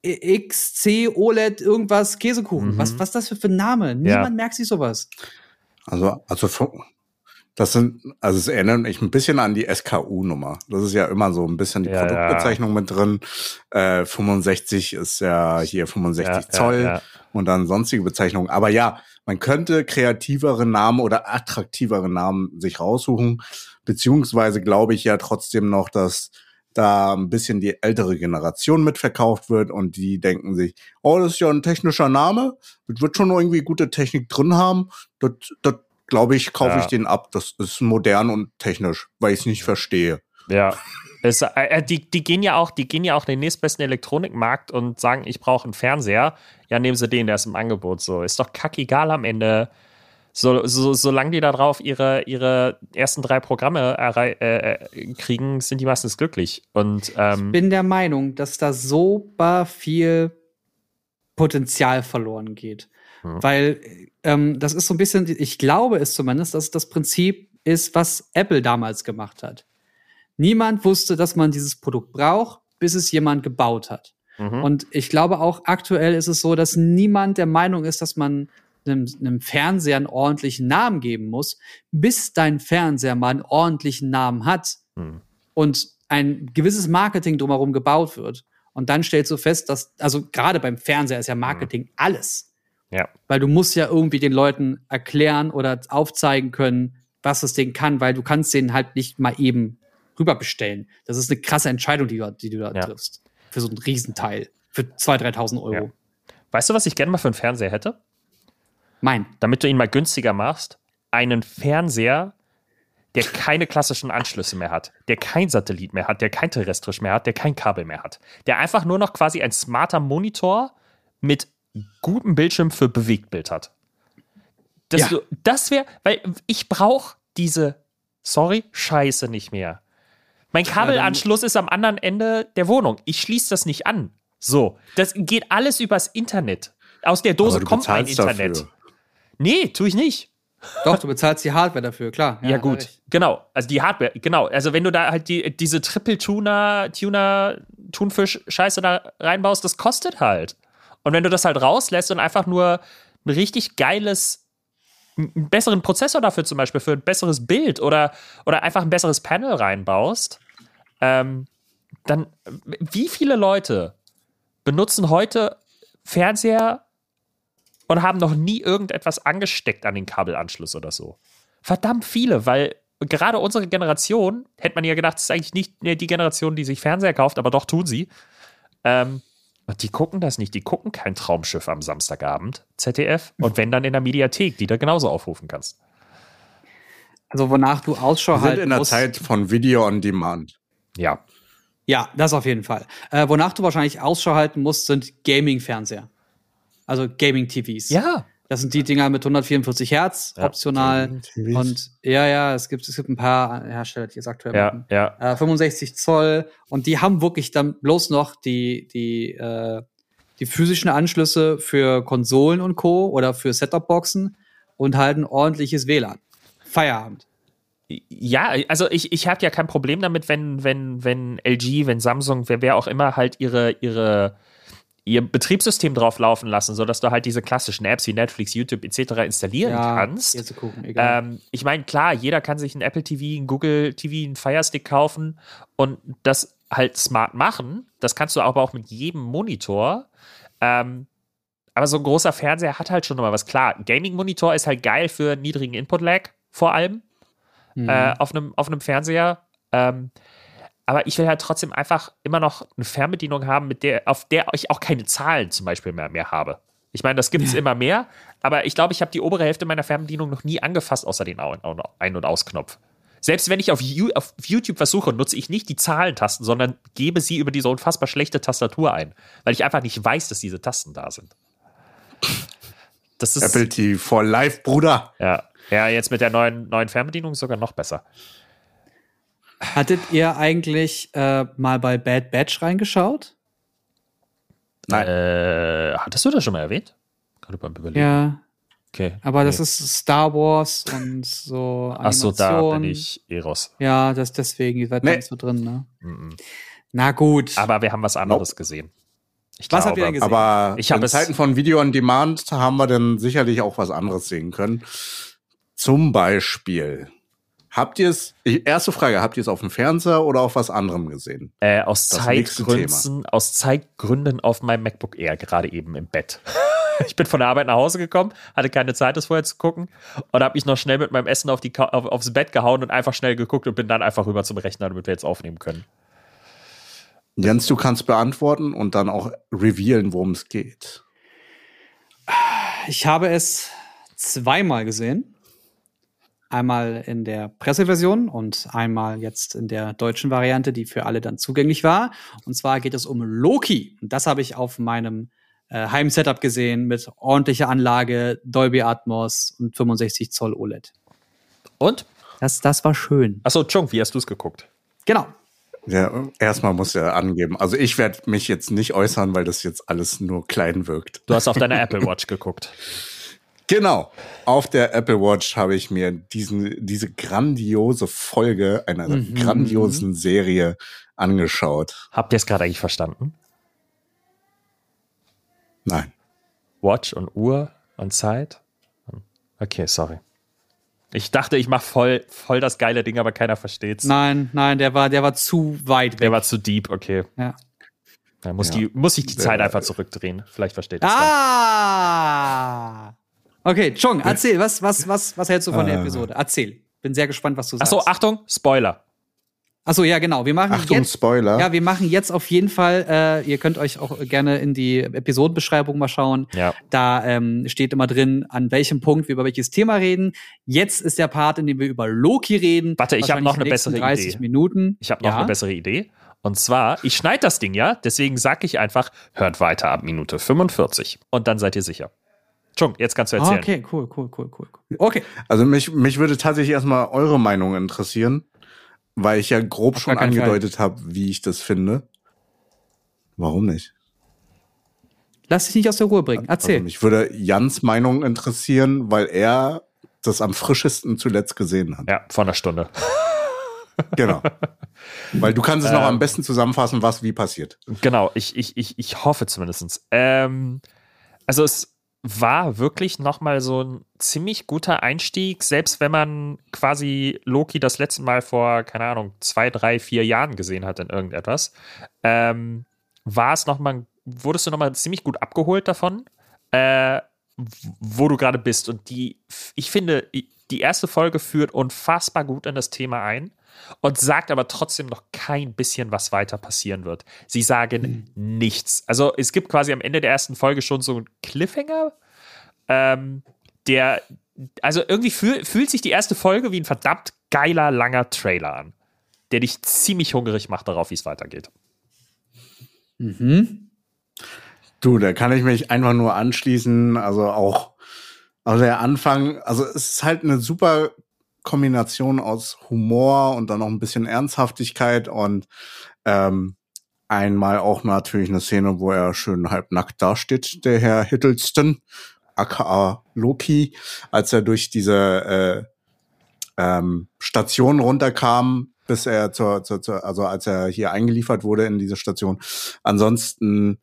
Speaker 1: XC OLED irgendwas Käsekuchen?
Speaker 2: Mhm.
Speaker 1: Was was ist das für, für ein Name? Niemand merkt sich sowas.
Speaker 3: Also, also das sind, also es erinnert mich ein bisschen an die SKU-Nummer. Das ist ja immer so ein bisschen die
Speaker 2: Ja,
Speaker 3: Produktbezeichnung mit drin. Äh, 65 ist ja hier 65
Speaker 2: Ja, ja,
Speaker 3: Zoll
Speaker 2: ja.
Speaker 3: und dann sonstige Bezeichnungen. Aber ja, man könnte kreativere Namen oder attraktivere Namen sich raussuchen. Beziehungsweise glaube ich ja trotzdem noch, dass da ein bisschen die ältere Generation mitverkauft wird und die denken sich, oh, das ist ja ein technischer Name, das wird schon irgendwie gute Technik drin haben. Das, das glaube ich, kaufe
Speaker 2: Ja.
Speaker 3: ich den ab. Das ist modern und technisch, weil ich es nicht verstehe.
Speaker 2: Ja. Es, äh, äh, die, die gehen ja auch, die gehen ja auch in den nächstbesten Elektronikmarkt und sagen, ich brauche einen Fernseher. Ja, nehmen sie den, der ist im Angebot. So, ist doch kackegal am Ende. So, so, solange die da drauf ihre, ihre ersten drei Programme äh, äh, kriegen, sind die meistens glücklich. Und ähm,
Speaker 1: bin der Meinung, dass da super viel Potenzial verloren geht.
Speaker 2: Hm.
Speaker 1: Weil ähm, das ist so ein bisschen, ich glaube es zumindest, dass das Prinzip ist, was Apple damals gemacht hat. Niemand wusste, dass man dieses Produkt braucht, bis es jemand gebaut hat.
Speaker 2: mhm.
Speaker 1: Und ich glaube auch aktuell ist es so, dass niemand der Meinung ist, dass man einem, einem Fernseher einen ordentlichen Namen geben muss, bis dein Fernseher mal einen ordentlichen Namen hat
Speaker 2: Hm.
Speaker 1: und ein gewisses Marketing drumherum gebaut wird. Und dann stellst du fest, dass, also gerade beim Fernseher ist ja Marketing alles.
Speaker 2: ja.
Speaker 1: Weil du musst ja irgendwie den Leuten erklären oder aufzeigen können, was das Ding kann, weil du kannst den halt nicht mal eben rüberbestellen. Das ist eine krasse Entscheidung, die du, die du da
Speaker 2: Ja.
Speaker 1: triffst. Für so ein Riesenteil. Für 2.000, 3.000 Euro.
Speaker 2: Ja. Weißt du, was ich gerne mal für einen Fernseher hätte?
Speaker 1: Mein.
Speaker 2: Damit du ihn mal günstiger machst, einen Fernseher, der keine klassischen Anschlüsse mehr hat, der kein Satellit mehr hat, der kein terrestrisch mehr hat, der kein Kabel mehr hat, der einfach nur noch quasi ein smarter Monitor mit gutem Bildschirm für Bewegtbild hat. Das,
Speaker 1: Ja.
Speaker 2: das wäre, weil ich brauche diese, sorry, Scheiße nicht mehr. Mein Kabelanschluss ist am anderen Ende der Wohnung. Ich schließe das nicht an. So, das geht alles übers Internet. Aus der Dose kommt ein Internet.
Speaker 3: dafür.
Speaker 2: Nee, tue ich nicht.
Speaker 1: Doch, du bezahlst die Hardware dafür, klar.
Speaker 2: Ja,
Speaker 1: hat
Speaker 2: gut.
Speaker 1: recht.
Speaker 2: Genau. Also die Hardware, genau. Also wenn du da halt die, diese Triple-Tuner, Tuner, Thunfisch-Scheiße da reinbaust, das kostet halt. Und wenn du das halt rauslässt und einfach nur ein richtig geiles, einen besseren Prozessor dafür zum Beispiel, für ein besseres Bild oder, oder einfach ein besseres Panel reinbaust, ähm, dann, wie viele Leute benutzen heute Fernseher und haben noch nie irgendetwas angesteckt an den Kabelanschluss oder so? Verdammt viele, weil gerade unsere Generation, hätte man ja gedacht, das ist eigentlich nicht mehr die Generation, die sich Fernseher kauft, aber doch tun sie. Ähm, die gucken das nicht, die gucken kein Traumschiff am Samstagabend, ZDF, und wenn dann in der Mediathek, die du genauso aufrufen kannst.
Speaker 1: Also wonach du Ausschau
Speaker 3: Wir sind
Speaker 1: halten
Speaker 3: in der
Speaker 1: musst.
Speaker 3: Zeit von Video on Demand.
Speaker 2: Ja.
Speaker 1: Ja, das auf jeden Fall. Äh, wonach du wahrscheinlich Ausschau halten musst, sind Gaming-Fernseher. Also Gaming-TVs.
Speaker 2: Ja.
Speaker 1: Das sind die Dinger mit 144 Hertz,
Speaker 2: Ja,
Speaker 1: optional. Und ja, ja, es gibt, es gibt ein paar Hersteller, die es aktuell
Speaker 2: Ja,
Speaker 1: machen.
Speaker 2: ja.
Speaker 1: Äh, 65 Zoll. Und die haben wirklich dann bloß noch die, die, äh, die physischen Anschlüsse für Konsolen und Co. oder für Setup-Boxen und halt ein ordentliches WLAN. Feierabend.
Speaker 2: Ja, also ich, ich habe ja kein Problem damit, wenn, wenn, wenn LG, wenn Samsung, wer, wer auch immer halt ihre, ihre, ihr Betriebssystem drauf laufen lassen, sodass du halt diese klassischen Apps wie Netflix, YouTube etc. installieren kannst.
Speaker 1: Hier zu gucken.
Speaker 2: Ähm, ich meine, klar, jeder kann sich ein Apple TV, ein Google TV, einen Fire Stick kaufen und das halt smart machen. Das kannst du aber auch mit jedem Monitor. Ähm, aber so ein großer Fernseher hat halt schon mal was. Klar, Gaming-Monitor ist halt geil für niedrigen Input-Lag, vor allem
Speaker 1: Mhm.
Speaker 2: äh, auf einem auf einem Fernseher. Ähm, aber ich will halt trotzdem einfach immer noch eine Fernbedienung haben, mit der, auf der ich auch keine Zahlen zum Beispiel mehr, mehr habe. Ich meine, das gibt es immer mehr, aber ich glaube, ich habe die obere Hälfte meiner Fernbedienung noch nie angefasst, außer den Ein- und Ausknopf. Selbst wenn ich auf, You- auf YouTube versuche, nutze ich nicht die Zahlentasten, sondern gebe sie über diese unfassbar schlechte Tastatur ein, weil ich einfach nicht weiß, dass diese Tasten da sind. Das ist
Speaker 3: Apple TV for Life, Bruder.
Speaker 2: ja, ja jetzt mit der neuen, neuen Fernbedienung sogar noch besser.
Speaker 1: Hattet ihr eigentlich äh, mal bei Bad Batch reingeschaut?
Speaker 3: Nein.
Speaker 2: Äh, hattest du das schon mal erwähnt? Gerade beim Überlegen.
Speaker 1: Ja,
Speaker 2: Okay.
Speaker 1: aber das
Speaker 2: Nee.
Speaker 1: ist Star Wars und so
Speaker 2: Ach so, da
Speaker 1: Animation.
Speaker 2: bin ich eh raus.
Speaker 1: Ja, das deswegen, ihr seid
Speaker 3: Nee.
Speaker 1: da nicht so drin, ne?
Speaker 2: Mhm.
Speaker 1: Na gut.
Speaker 2: Aber wir haben was anderes gesehen. Ich
Speaker 1: Was habt ihr denn gesehen?
Speaker 3: Aber
Speaker 2: Ich
Speaker 3: in Zeiten von Video on Demand haben wir dann sicherlich auch was anderes sehen können. Zum Beispiel. Habt ihr es, ich- erste Frage, habt ihr es auf dem Fernseher oder auf was anderem gesehen?
Speaker 2: Äh, aus Zeitgründen, aus Zeitgründen auf meinem MacBook Air gerade eben im Bett. Ich bin von der Arbeit nach Hause gekommen, hatte keine Zeit, das vorher zu gucken und habe mich noch schnell mit meinem Essen auf die, auf, aufs Bett gehauen und einfach schnell geguckt und bin dann einfach rüber zum Rechner, damit wir jetzt aufnehmen können.
Speaker 3: Jens, du kannst beantworten und dann auch revealen, worum es geht.
Speaker 1: Ich habe es zweimal gesehen. Einmal in der Presseversion und einmal jetzt in der deutschen Variante, die für alle dann zugänglich war. Und zwar geht es um Loki. Und das habe ich auf meinem äh, Heim-Setup gesehen mit ordentlicher Anlage, Dolby Atmos und 65 Zoll OLED.
Speaker 2: Und?
Speaker 1: Das, das war schön.
Speaker 2: Achso, Chung, wie hast du es geguckt?
Speaker 1: Genau.
Speaker 3: Ja, erstmal muss er angeben. Also ich werde mich jetzt nicht äußern, weil das jetzt alles nur klein wirkt.
Speaker 2: Du hast auf deiner Apple Watch geguckt.
Speaker 3: Genau. Auf der Apple Watch habe ich mir diesen, diese grandiose Folge einer
Speaker 1: Mhm.
Speaker 3: grandiosen Serie angeschaut.
Speaker 2: Habt ihr es gerade eigentlich verstanden?
Speaker 3: Nein.
Speaker 2: Watch und Uhr und Zeit? Okay, sorry. Ich dachte, ich mache voll, voll das geile Ding, aber keiner versteht's.
Speaker 1: Nein, nein, der war, der war zu weit weg.
Speaker 2: Der war zu deep, okay.
Speaker 1: ja.
Speaker 2: Dann muss,
Speaker 3: Ja.
Speaker 2: die, muss ich die Zeit einfach zurückdrehen. Vielleicht versteht es dann.
Speaker 1: Okay, Chung, erzähl, was, was, was, was hältst du von der
Speaker 3: Äh.
Speaker 1: Episode? Erzähl. Bin sehr gespannt, was du sagst.
Speaker 2: Achso, Achtung, Spoiler.
Speaker 1: Achso, ja, genau. Wir machen
Speaker 3: Achtung,
Speaker 1: jetzt.
Speaker 3: Spoiler.
Speaker 1: Ja, wir machen jetzt auf jeden Fall, äh, ihr könnt euch auch gerne in die Episodenbeschreibung mal schauen.
Speaker 2: Ja.
Speaker 1: Da ähm, steht immer drin, an welchem Punkt wir über welches Thema reden. Jetzt ist der Part, in dem wir über Loki reden.
Speaker 2: Warte, ich hab
Speaker 1: Wahrscheinlich
Speaker 2: noch eine bessere
Speaker 1: 30
Speaker 2: Idee.
Speaker 1: Minuten.
Speaker 2: Ich habe noch
Speaker 1: ja?
Speaker 2: eine bessere Idee. Und zwar, ich schneide das Ding ja, deswegen sage ich einfach, hört weiter ab Minute 45. Und dann seid ihr sicher. Chung, jetzt kannst du
Speaker 1: Ah,
Speaker 2: erzählen.
Speaker 1: Okay, cool, cool, cool, cool. Okay.
Speaker 3: Also mich, mich würde tatsächlich erstmal eure Meinung interessieren, weil ich ja grob
Speaker 1: Auf
Speaker 3: schon angedeutet habe, wie ich das finde. Warum nicht?
Speaker 1: Lass dich nicht aus der Ruhe bringen. Erzähl.
Speaker 3: Also mich würde Jans Meinung interessieren, weil er das am frischesten zuletzt gesehen hat.
Speaker 2: Ja, vor einer Stunde.
Speaker 3: Genau. weil du kannst es noch
Speaker 2: Ähm.
Speaker 3: am besten zusammenfassen, was wie passiert.
Speaker 2: Genau, ich, ich, ich, ich hoffe zumindest. Ähm, also es war wirklich nochmal so ein ziemlich guter Einstieg, selbst wenn man quasi Loki das letzte Mal vor, keine Ahnung, zwei, drei, vier Jahren gesehen hat in irgendetwas. Ähm, war es nochmal, wurdest du nochmal ziemlich gut abgeholt davon, äh, wo du gerade bist. Und die, ich finde, die erste Folge führt unfassbar gut in das Thema ein und sagt aber trotzdem noch kein bisschen, was weiter passieren wird. Sie sagen mhm. nichts. Also es gibt quasi am Ende der ersten Folge schon so einen Cliffhanger, ähm, der, also irgendwie fühl, fühlt sich die erste Folge wie ein verdammt geiler, langer Trailer an, der dich ziemlich hungrig macht darauf, wie es weitergeht.
Speaker 3: Mhm. Du, da kann ich mich einfach nur anschließen. Also auch, also der Anfang, also es ist halt eine super Kombination aus Humor und dann noch ein bisschen Ernsthaftigkeit und ähm, einmal auch natürlich eine Szene, wo er schön halb nackt dasteht, der Herr Hiddleston, aka Loki, als er durch diese äh, ähm, Station runterkam, bis er zur, zur, zur, also als er hier eingeliefert wurde in diese Station. Ansonsten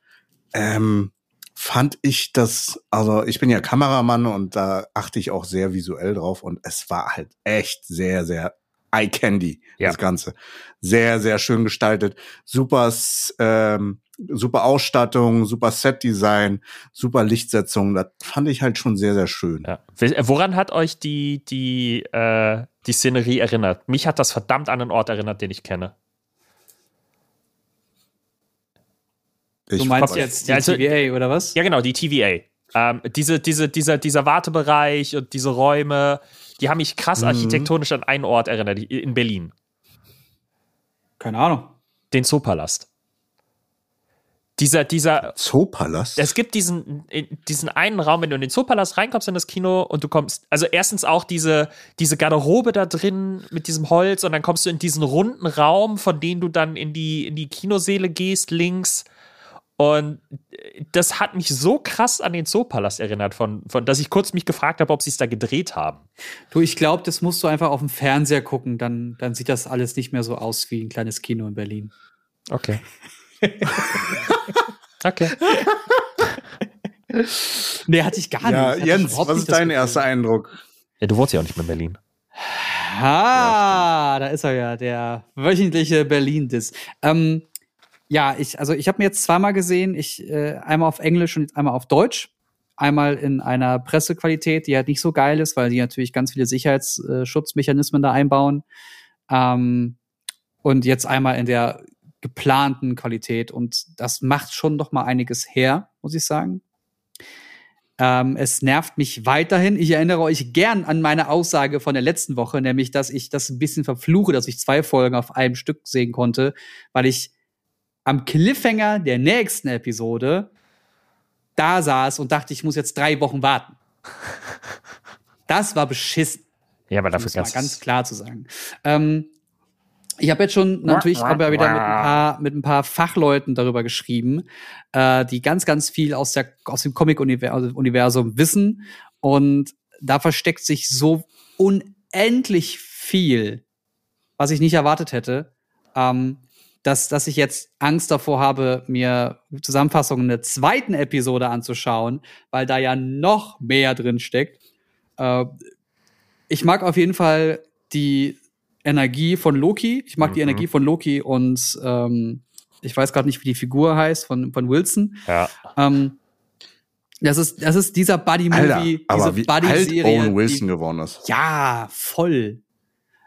Speaker 3: ähm, fand ich das, also ich bin ja Kameramann und da achte ich auch sehr visuell drauf und es war halt echt sehr, sehr Eye Candy, ja. das Ganze. Sehr, sehr schön gestaltet. Super, ähm, super Ausstattung, super Set-Design, super Lichtsetzung. Das fand ich halt schon sehr, sehr schön. Ja.
Speaker 2: Woran hat euch die, die, äh, die Szenerie erinnert? Mich hat das verdammt an einen Ort erinnert, den ich kenne.
Speaker 1: Ich du meinst jetzt die ja, also, TVA oder was?
Speaker 2: Ja, genau, die TVA. Ähm, diese, diese, dieser, dieser Wartebereich und diese Räume, die haben mich krass mhm. architektonisch an einen Ort erinnert, in Berlin.
Speaker 1: Keine Ahnung.
Speaker 2: Den Zoopalast. Dieser, dieser.
Speaker 3: Zoopalast?
Speaker 2: Es gibt diesen, diesen einen Raum, wenn du in den Zoopalast reinkommst in das Kino und du kommst, also erstens auch diese, diese Garderobe da drin mit diesem Holz und dann kommst du in diesen runden Raum, von dem du dann in die, in die Kinoseele gehst, links. Und das hat mich so krass an den Zoopalast erinnert, von, von, dass ich kurz mich gefragt habe, ob sie es da gedreht haben.
Speaker 1: Du, ich glaube, das musst du einfach auf dem Fernseher gucken, dann, dann sieht das alles nicht mehr so aus wie ein kleines Kino in Berlin.
Speaker 2: Okay. okay.
Speaker 1: nee, hatte ich gar
Speaker 3: ja,
Speaker 1: nicht.
Speaker 3: Jens, was ist dein erster Eindruck?
Speaker 2: Ja, du wohnst ja auch nicht mehr in Berlin.
Speaker 1: Ah, ja, da ist er ja, der wöchentliche Berlin-Diss. Ähm, ja, ich, also ich habe mir jetzt zweimal gesehen, ich äh, einmal auf Englisch und einmal auf Deutsch. Einmal in einer Pressequalität, die halt nicht so geil ist, weil die natürlich ganz viele Sicherheitsschutzmechanismen da einbauen. Ähm, und jetzt einmal in der geplanten Qualität. Und das macht schon noch mal einiges her, muss ich sagen. Ähm, es nervt mich weiterhin. Ich erinnere euch gern an meine Aussage von der letzten Woche, nämlich, dass ich das ein bisschen verfluche, dass ich zwei Folgen auf einem Stück sehen konnte, weil ich am Cliffhanger der nächsten Episode da saß und dachte, ich muss jetzt drei Wochen warten. Das war beschissen.
Speaker 2: Ja, aber dafür
Speaker 1: ganz, ganz klar zu sagen. Ähm, ich habe jetzt schon natürlich ja wieder mit ein, paar, mit ein paar Fachleuten darüber geschrieben, äh, die ganz, ganz viel aus, der, aus dem Comic-Universum wissen. Und da versteckt sich so unendlich viel, was ich nicht erwartet hätte. Ähm, dass, dass ich jetzt Angst davor habe, mir Zusammenfassungen der zweiten Episode anzuschauen, weil da ja noch mehr drin steckt. Äh, ich mag auf jeden Fall die Energie von Loki. Ich mag mhm. die Energie von Loki und ähm, ich weiß gerade nicht, wie die Figur heißt von, von Wilson.
Speaker 2: Ja.
Speaker 1: Ähm, das ist, das ist dieser Buddy-Movie,
Speaker 3: diese Buddy-Serie. Halt Owen Wilson die, gewonnen ist.
Speaker 1: Ja, voll.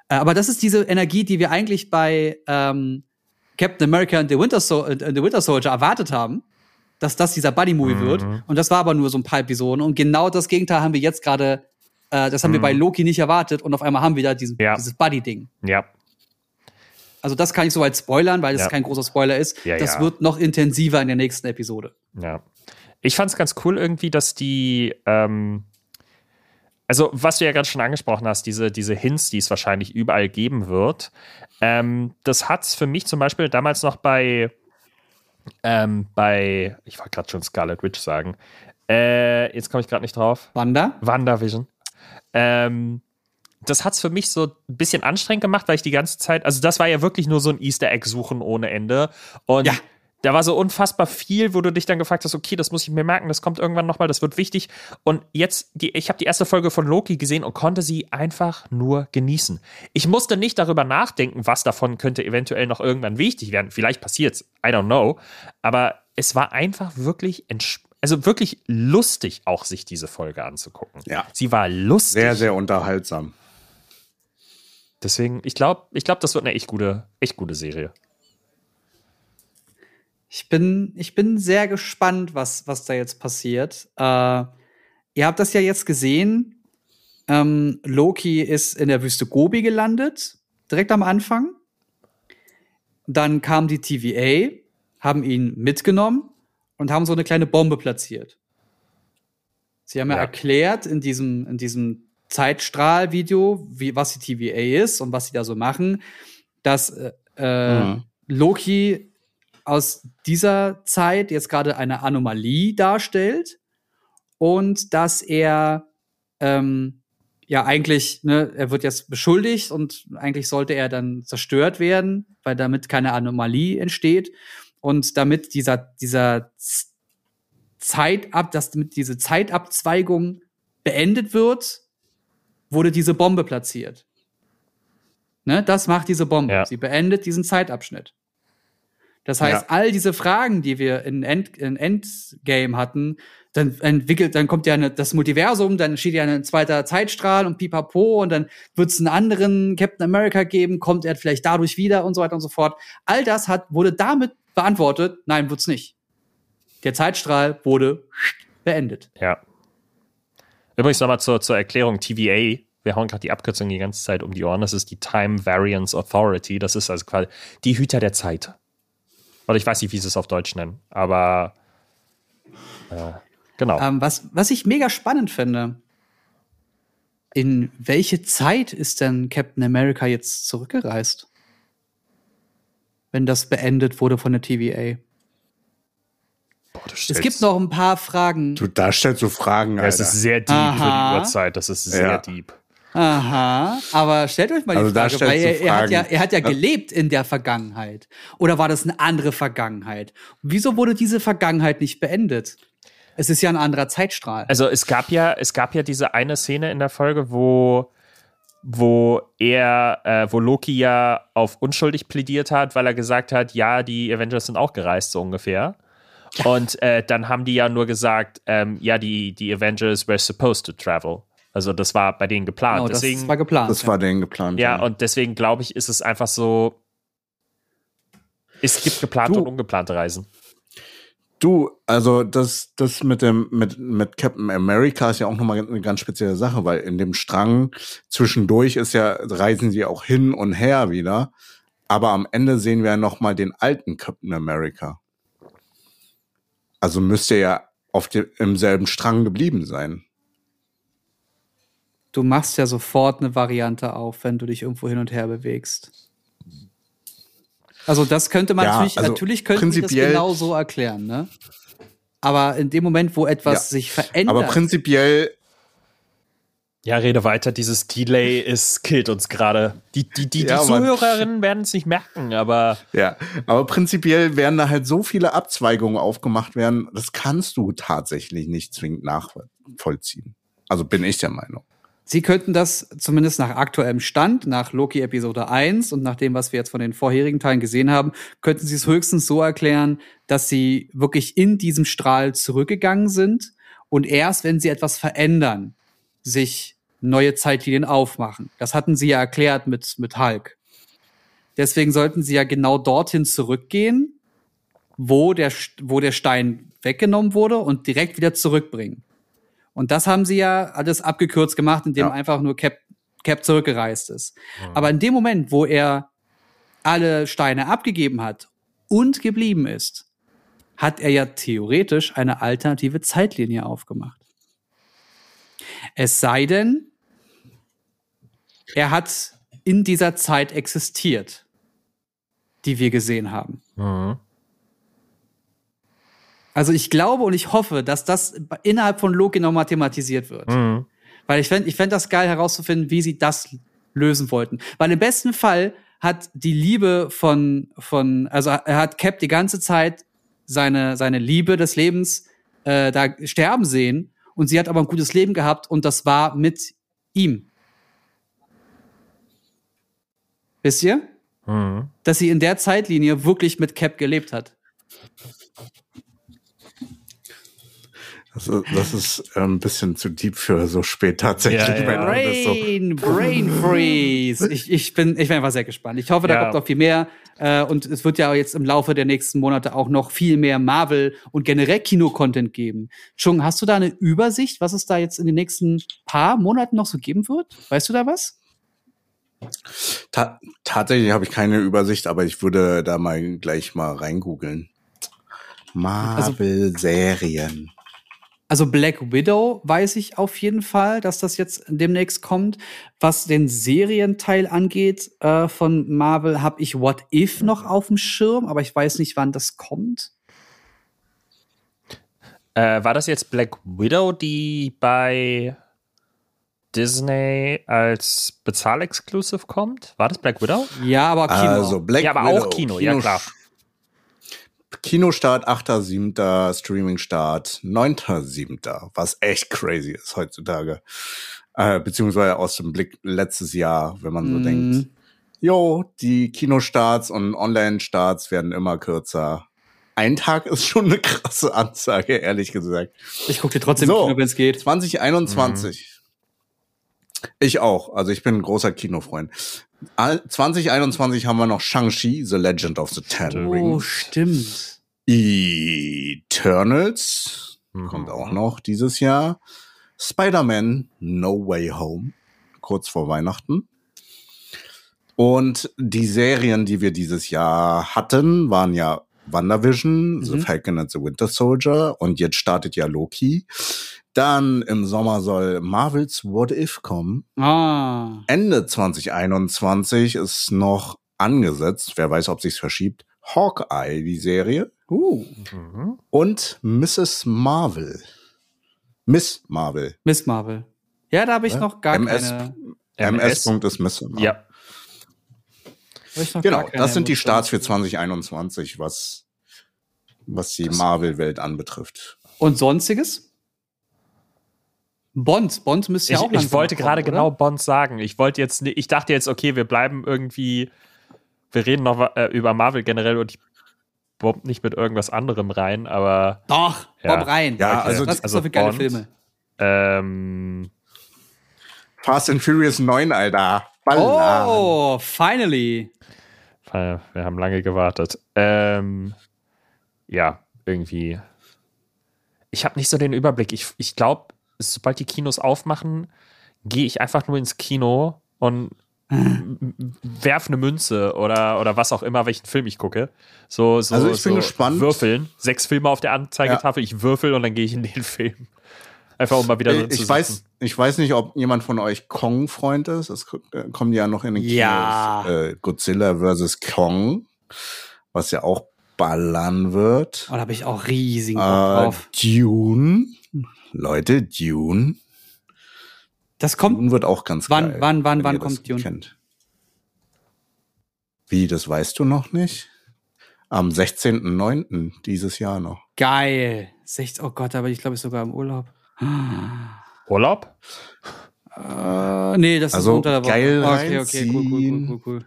Speaker 1: Äh, aber das ist diese Energie, die wir eigentlich bei ähm, Captain America und The Winter, so äh, The Winter Soldier erwartet haben, dass das dieser Buddy-Movie mhm. wird. Und das war aber nur so ein paar Episoden. Und genau das Gegenteil haben wir jetzt gerade, äh, das haben mhm. wir bei Loki nicht erwartet. Und auf einmal haben wir da diesen, ja. dieses Buddy-Ding.
Speaker 2: Ja.
Speaker 1: Also das kann ich soweit spoilern, weil es ja. kein großer Spoiler ist. Ja, das wird noch intensiver in der nächsten Episode.
Speaker 2: Ja. Ich fand es ganz cool irgendwie, dass die ähm also, was du ja gerade schon angesprochen hast, diese, diese Hints, die es wahrscheinlich überall geben wird, ähm, das hat es für mich zum Beispiel damals noch bei, ähm, bei, ich wollte gerade schon Scarlet Witch sagen, äh, jetzt komme ich gerade nicht drauf.
Speaker 1: Wanda?
Speaker 2: WandaVision. Ähm, das hat es für mich so ein bisschen anstrengend gemacht, weil ich die ganze Zeit, also das war ja wirklich nur so ein Easter Egg suchen ohne Ende. Und
Speaker 1: ja.
Speaker 2: Da war so unfassbar viel, wo du dich dann gefragt hast, okay, das muss ich mir merken, das kommt irgendwann nochmal, das wird wichtig. Und jetzt, die, ich habe die erste Folge von Loki gesehen und konnte sie einfach nur genießen. Ich musste nicht darüber nachdenken, was davon könnte eventuell noch irgendwann wichtig werden. Vielleicht passiert's, I don't know. Aber es war einfach wirklich also wirklich lustig, auch sich diese Folge anzugucken.
Speaker 3: Ja.
Speaker 2: Sie war lustig.
Speaker 3: Sehr, sehr unterhaltsam.
Speaker 2: Deswegen, ich glaube, ich glaube, das wird eine echt gute, echt gute Serie.
Speaker 1: Ich bin, ich bin sehr gespannt, was, was da jetzt passiert. Äh, ihr habt das ja jetzt gesehen. Ähm, Loki ist in der Wüste Gobi gelandet, direkt am Anfang. Dann kam die TVA, haben ihn mitgenommen und haben so eine kleine Bombe platziert. Sie haben ja, ja erklärt in diesem, in diesem Zeitstrahlvideo, wie, was die TVA ist und was sie da so machen, dass äh, äh mhm. Loki aus dieser Zeit jetzt gerade eine Anomalie darstellt und dass er ähm, ja eigentlich, ne, er wird jetzt beschuldigt und eigentlich sollte er dann zerstört werden, weil damit keine Anomalie entsteht und damit dieser dieser Zeitab, dass damit diese Zeitabzweigung beendet wird, wurde diese Bombe platziert. Ne, das macht diese Bombe. Ja. Sie beendet diesen Zeitabschnitt. Das heißt, ja. all diese Fragen, die wir in, End, in Endgame hatten, dann entwickelt, dann kommt ja eine, das Multiversum, dann steht ja ein zweiter Zeitstrahl und pipapo und dann wird es einen anderen Captain America geben, kommt er vielleicht dadurch wieder und so weiter und so fort. All das hat, wurde damit beantwortet, nein, wird's nicht. Der Zeitstrahl wurde beendet.
Speaker 2: Ja. Übrigens nochmal zur, zur Erklärung, TVA, wir hauen gerade die Abkürzung die ganze Zeit um die Ohren, das ist die Time Variance Authority, das ist also quasi die Hüter der Zeit. Oder ich weiß nicht, wie sie es auf Deutsch nennen, aber äh, genau.
Speaker 1: Ähm, was, was ich mega spannend finde, in welche Zeit ist denn Captain America jetzt zurückgereist? Wenn das beendet wurde von der TVA. Boah, es gibt noch ein paar Fragen.
Speaker 3: Du, da stellst du Fragen, Alter.
Speaker 2: Es ist sehr deep Aha. für die Uhrzeit. Das ist sehr ja. deep.
Speaker 1: Aha, aber stellt euch mal die also Frage, weil er, er, hat ja, er hat ja gelebt in der Vergangenheit. Oder war das eine andere Vergangenheit? Wieso wurde diese Vergangenheit nicht beendet? Es ist ja ein anderer Zeitstrahl.
Speaker 2: Also es gab ja, es gab ja diese eine Szene in der Folge, wo wo er, äh, wo Loki ja auf unschuldig plädiert hat, weil er gesagt hat, ja, die Avengers sind auch gereist, so ungefähr. Und äh, dann haben die ja nur gesagt, ähm, ja, die, die Avengers were supposed to travel. Also das war bei denen geplant. Genau, deswegen,
Speaker 1: das war geplant.
Speaker 3: Das ja. war denen geplant.
Speaker 2: Ja, ja, und deswegen glaube ich, ist es einfach so, es gibt geplante du, und ungeplante Reisen.
Speaker 3: Du, also das, das mit dem, mit, mit Captain America ist ja auch nochmal eine ganz spezielle Sache, weil in dem Strang zwischendurch ist ja, reisen sie auch hin und her wieder. Aber am Ende sehen wir ja nochmal den alten Captain America. Also müsste er ja auf dem, im selben Strang geblieben sein
Speaker 1: du machst ja sofort eine Variante auf, wenn du dich irgendwo hin und her bewegst. Also das könnte man ja, natürlich, also natürlich könnte man das genau so erklären, ne? Aber in dem Moment, wo etwas ja, sich verändert.
Speaker 3: Aber prinzipiell.
Speaker 2: Ja, rede weiter. Dieses Delay ist, killt uns gerade. Die, die, die, ja, die Zuhörerinnen werden es nicht merken, aber.
Speaker 3: Ja, aber prinzipiell werden da halt so viele Abzweigungen aufgemacht werden, das kannst du tatsächlich nicht zwingend nachvollziehen. Also bin ich der Meinung.
Speaker 1: Sie könnten das zumindest nach aktuellem Stand, nach Loki Episode 1 und nach dem, was wir jetzt von den vorherigen Teilen gesehen haben, könnten Sie es höchstens so erklären, dass Sie wirklich in diesem Strahl zurückgegangen sind und erst, wenn Sie etwas verändern, sich neue Zeitlinien aufmachen. Das hatten Sie ja erklärt mit, mit Hulk. Deswegen sollten Sie ja genau dorthin zurückgehen, wo der, wo der Stein weggenommen wurde und direkt wieder zurückbringen. Und das haben sie ja alles abgekürzt gemacht, indem ja. einfach nur Cap, Cap zurückgereist ist. Mhm. Aber in dem Moment, wo er alle Steine abgegeben hat und geblieben ist, hat er ja theoretisch eine alternative Zeitlinie aufgemacht. Es sei denn, er hat in dieser Zeit existiert, die wir gesehen haben. Mhm. Also ich glaube und ich hoffe, dass das innerhalb von Loki noch mathematisiert wird. Mhm. Weil ich fände ich fänd das geil herauszufinden, wie sie das lösen wollten. Weil im besten Fall hat die Liebe von, von, also er hat Cap die ganze Zeit seine, seine Liebe des Lebens äh, da sterben sehen und sie hat aber ein gutes Leben gehabt und das war mit ihm. Wisst ihr?
Speaker 2: Mhm.
Speaker 1: Dass sie in der Zeitlinie wirklich mit Cap gelebt hat.
Speaker 3: Das ist, das ist ein bisschen zu deep für so spät tatsächlich.
Speaker 2: Ja, ja.
Speaker 3: das so-
Speaker 1: Brain, Brain Freeze. Ich, ich, bin, ich bin einfach sehr gespannt. Ich hoffe, da
Speaker 2: Ja.
Speaker 1: kommt noch viel mehr. Äh, und es wird ja jetzt im Laufe der nächsten Monate auch noch viel mehr Marvel und generell Kino-Content geben. Chung, hast du da eine Übersicht, was es da jetzt in den nächsten paar Monaten noch so geben wird? Weißt du da was?
Speaker 3: Ta tatsächlich habe ich keine Übersicht, aber ich würde da mal gleich mal reingoogeln. Marvel-Serien.
Speaker 1: Also Black Widow weiß ich auf jeden Fall, dass das jetzt demnächst kommt. Was den Serienteil angeht äh, von Marvel, habe ich What If noch auf dem Schirm, aber ich weiß nicht, wann das kommt.
Speaker 2: Äh, war das jetzt Black Widow, die bei Disney als Bezahl-Exclusive kommt? War das Black Widow?
Speaker 1: Ja, aber Kino.
Speaker 3: Also Black
Speaker 2: Ja, aber
Speaker 3: Widow,
Speaker 2: auch Kino, ja, klar.
Speaker 3: Kinostart 8.7., Streamingstart 9.7., was echt crazy ist heutzutage. Äh, beziehungsweise aus dem Blick letztes Jahr, wenn man so
Speaker 1: Mhm.
Speaker 3: denkt, jo, die Kinostarts und Online-Starts werden immer kürzer. Ein Tag ist schon eine krasse Ansage, ehrlich gesagt.
Speaker 1: Ich gucke dir trotzdem
Speaker 3: So.
Speaker 1: Kino, wenn es geht.
Speaker 3: 2021. Ich auch. Also ich bin ein großer Kinofreund. All- 2021 haben wir noch Shang-Chi, The Legend of the Ten
Speaker 1: Oh,
Speaker 3: Rings.
Speaker 1: stimmt.
Speaker 3: Eternals
Speaker 2: Mhm.
Speaker 3: kommt auch noch dieses Jahr. Spider-Man No Way Home, kurz vor Weihnachten. Und die Serien, die wir dieses Jahr hatten, waren ja WandaVision, The
Speaker 1: Mhm.
Speaker 3: Falcon and the Winter Soldier und jetzt startet ja Loki. Dann im Sommer soll Marvels What If kommen.
Speaker 1: Ah.
Speaker 3: Ende 2021 ist noch angesetzt, wer weiß, ob sich's verschiebt, Hawkeye, die Serie.
Speaker 1: Uh.
Speaker 2: Mhm.
Speaker 3: Und Mrs. Marvel. Miss Marvel.
Speaker 1: Miss Marvel. Ja, da habe ich
Speaker 3: Ja.
Speaker 1: noch gar
Speaker 3: MS.
Speaker 1: keine.
Speaker 3: MS. Punkt ist Miss Marvel.
Speaker 2: Ja.
Speaker 3: Genau, das sind die. Starts für 2021, was, was die Marvel-Welt anbetrifft.
Speaker 1: Und sonstiges? Bond. Bond müsste ja
Speaker 2: Ich,
Speaker 1: auch
Speaker 2: ich wollte gerade genau Bond sagen. Ich wollte jetzt, ich dachte jetzt, okay, wir bleiben irgendwie, wir reden noch äh, über Marvel generell und ich bomb nicht mit irgendwas anderem rein, aber
Speaker 1: Doch,
Speaker 2: Ja.
Speaker 1: Bob rein.
Speaker 3: Ja,
Speaker 1: Okay.
Speaker 3: also-
Speaker 1: das ist
Speaker 2: also
Speaker 1: so für geile
Speaker 2: Bond.
Speaker 1: Filme.
Speaker 2: ähm,
Speaker 3: Fast and Furious 9, Alter. Ballern.
Speaker 1: Oh, finally.
Speaker 2: wir haben lange gewartet. Ähm, ja, irgendwie. Ich habe nicht so den Überblick. Ich, ich glaube, sobald die Kinos aufmachen, gehe ich einfach nur ins Kino und werf eine Münze oder, oder was auch immer, welchen Film ich gucke. So, so,
Speaker 3: Also ich bin
Speaker 2: so
Speaker 3: gespannt.
Speaker 2: Würfeln. Sechs Filme auf der Anzeigetafel, ich würfel und dann gehe ich in den Film. Einfach um mal wieder zu
Speaker 3: ich
Speaker 2: sitzen.
Speaker 3: weiß, ich weiß nicht, ob jemand von euch Kong-Freund ist. Es äh, kommen ja noch in den Kinos
Speaker 1: Ja.
Speaker 3: äh, Godzilla vs. Kong, was ja auch ballern wird.
Speaker 1: Oh, da habe ich auch riesigen Bock
Speaker 3: Äh,
Speaker 1: drauf.
Speaker 3: Dune. Leute, Dune.
Speaker 1: Das kommt.
Speaker 3: Dune wird auch ganz
Speaker 1: Wann-
Speaker 3: geil.
Speaker 1: wann- wann- wann kommt Dune?
Speaker 3: Kennt. Wie, das weißt du noch nicht? Am 16.09. dieses Jahr noch.
Speaker 1: Geil. Sech- Oh Gott, aber ich glaube, ich sogar im Urlaub.
Speaker 2: Urlaub?
Speaker 1: Äh, nee, das
Speaker 3: Also,
Speaker 1: ist unter der Woche.
Speaker 3: geil
Speaker 1: okay, okay, cool, cool, cool, cool.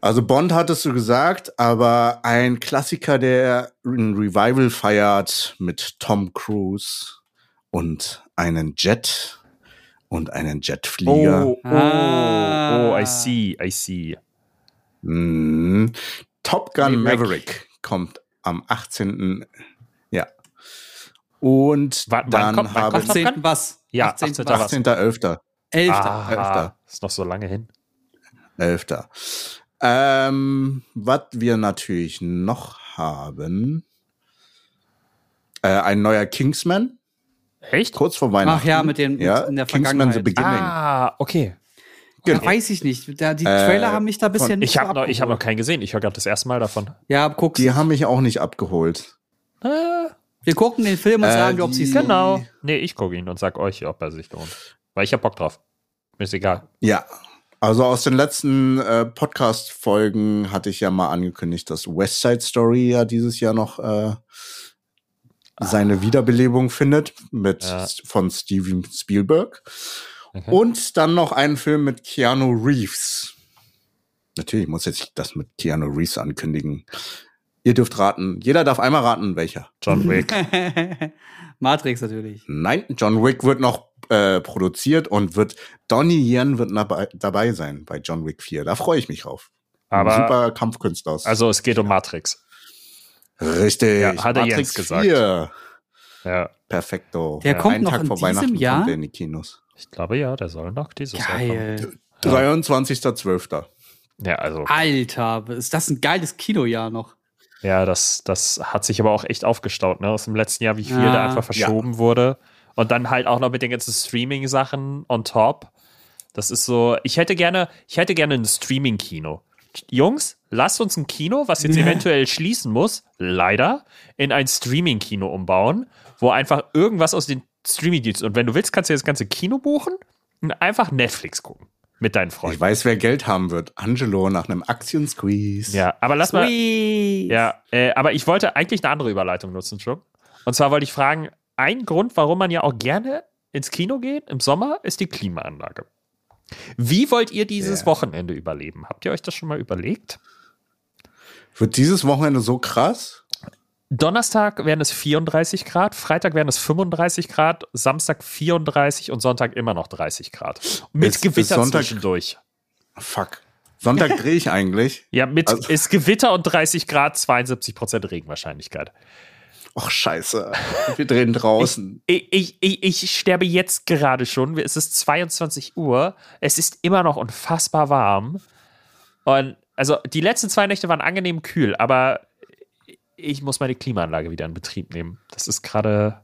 Speaker 3: Also Bond hattest du gesagt, aber ein Klassiker, der ein Revival feiert mit Tom Cruise und einen Jet und einen Jetflieger.
Speaker 2: Oh, oh,
Speaker 1: Ah.
Speaker 2: oh, I see, I see.
Speaker 3: Mhm. Top Gun
Speaker 1: Maverick.
Speaker 3: Maverick kommt am 18. Ja. Und
Speaker 2: wann
Speaker 3: dann
Speaker 2: kommt- wann
Speaker 3: habe
Speaker 2: kommt
Speaker 3: ich
Speaker 2: Top Gun?
Speaker 1: 18. was?
Speaker 2: Ja,
Speaker 1: 18.
Speaker 2: 18.
Speaker 1: was?
Speaker 2: was?
Speaker 3: 18.11.
Speaker 1: 11.
Speaker 2: Ah,
Speaker 3: Elfter.
Speaker 2: ist noch so lange hin.
Speaker 3: 11. Ähm, was wir natürlich noch haben, äh, ein neuer Kingsman,
Speaker 2: Echt?
Speaker 3: kurz vor Weihnachten.
Speaker 1: Ach ja, mit dem- mit
Speaker 3: ja,
Speaker 1: in der
Speaker 3: Kingsman The
Speaker 1: Vergangenheit.
Speaker 3: Beginning.
Speaker 2: Ah, okay.
Speaker 3: genau.
Speaker 1: Weiß ich nicht. Da, die
Speaker 3: Äh,
Speaker 1: Trailer haben mich da bisher
Speaker 3: von-
Speaker 1: nicht
Speaker 2: Ich habe
Speaker 1: so
Speaker 2: noch, ich hab noch keinen gesehen. Ich höre gerade das erste Mal davon.
Speaker 1: Ja, guck's.
Speaker 3: Die haben mich auch nicht abgeholt.
Speaker 1: Wir gucken den Film und
Speaker 3: Äh,
Speaker 1: sagen, ob sie es
Speaker 2: Genau. Nee, ich gucke ihn und sag euch, ob er sich lohnt. Weil ich hab Bock drauf. Mir ist egal.
Speaker 3: Ja. Also aus den letzten äh, Podcast-Folgen hatte ich ja mal angekündigt, dass West Side Story ja dieses Jahr noch äh, seine ah. Wiederbelebung findet mit ja. von Steven Spielberg. Okay. Und dann noch einen Film mit Keanu Reeves. Natürlich muss jetzt das mit Keanu Reeves ankündigen. Ihr dürft raten. Jeder darf einmal raten, welcher.
Speaker 1: John Wick. Matrix natürlich.
Speaker 3: Nein, John Wick wird noch äh, produziert und wird Donnie Yen wird dabei, dabei sein bei John Wick 4. Da freue ich mich drauf.
Speaker 2: Aber
Speaker 3: super Kampfkünstler.
Speaker 2: Also es geht um Matrix.
Speaker 3: Richtig.
Speaker 2: Ja, hat er Matrix Jens gesagt. 4.
Speaker 3: Ja. Perfekto.
Speaker 1: Der ja. kommt Einen noch Tag in vor diesem Weihnachten Jahr? kommt
Speaker 3: in die Kinos.
Speaker 2: Ich glaube ja, der soll noch dieses
Speaker 1: Geil.
Speaker 3: Jahr kommen. 23.12.
Speaker 2: Ja, also.
Speaker 1: Alter, ist das ein geiles Kinojahr noch?
Speaker 2: Ja, das, das hat sich aber auch echt aufgestaut, ne? Aus dem letzten Jahr, wie viel ja. da einfach verschoben ja. wurde. Und dann halt auch noch mit den ganzen Streaming-Sachen on top. Das ist so, ich hätte gerne, ich hätte gerne ein Streaming-Kino. Jungs, lasst uns ein Kino, was jetzt eventuell schließen muss, leider, in ein Streaming-Kino umbauen, wo einfach irgendwas aus den Streaming-Diensten und wenn du willst, kannst du das ganze Kino buchen und einfach Netflix gucken mit deinen Freunden.
Speaker 3: Ich weiß, wer Geld haben wird. Angelo nach einem Aktien-Squeeze.
Speaker 2: Ja, aber lass mal. Ja, äh, aber ich wollte eigentlich eine andere Überleitung nutzen, schon. Und zwar wollte ich fragen: Ein Grund, warum man ja auch gerne ins Kino geht im Sommer, ist die Klimaanlage. Wie wollt ihr dieses yeah. Wochenende überleben? Habt ihr euch das schon mal überlegt?
Speaker 3: Wird dieses Wochenende so krass?
Speaker 2: Donnerstag werden es 34 Grad, Freitag werden es 35 Grad, Samstag 34 und Sonntag immer noch 30 Grad. Mit ist, Gewitter ist Sonntag, zwischendurch.
Speaker 3: Fuck. Sonntag drehe ich eigentlich.
Speaker 2: Ja, mit also, ist Gewitter und 30 Grad, 72 Prozent Regenwahrscheinlichkeit.
Speaker 3: Ach, scheiße. Wir drehen draußen.
Speaker 2: Ich, ich, ich, ich, sterbe jetzt gerade schon. Es ist 22 Uhr. Es ist immer noch unfassbar warm. Und also die letzten zwei Nächte waren angenehm kühl, aber ich muss meine Klimaanlage wieder in Betrieb nehmen. Das ist gerade.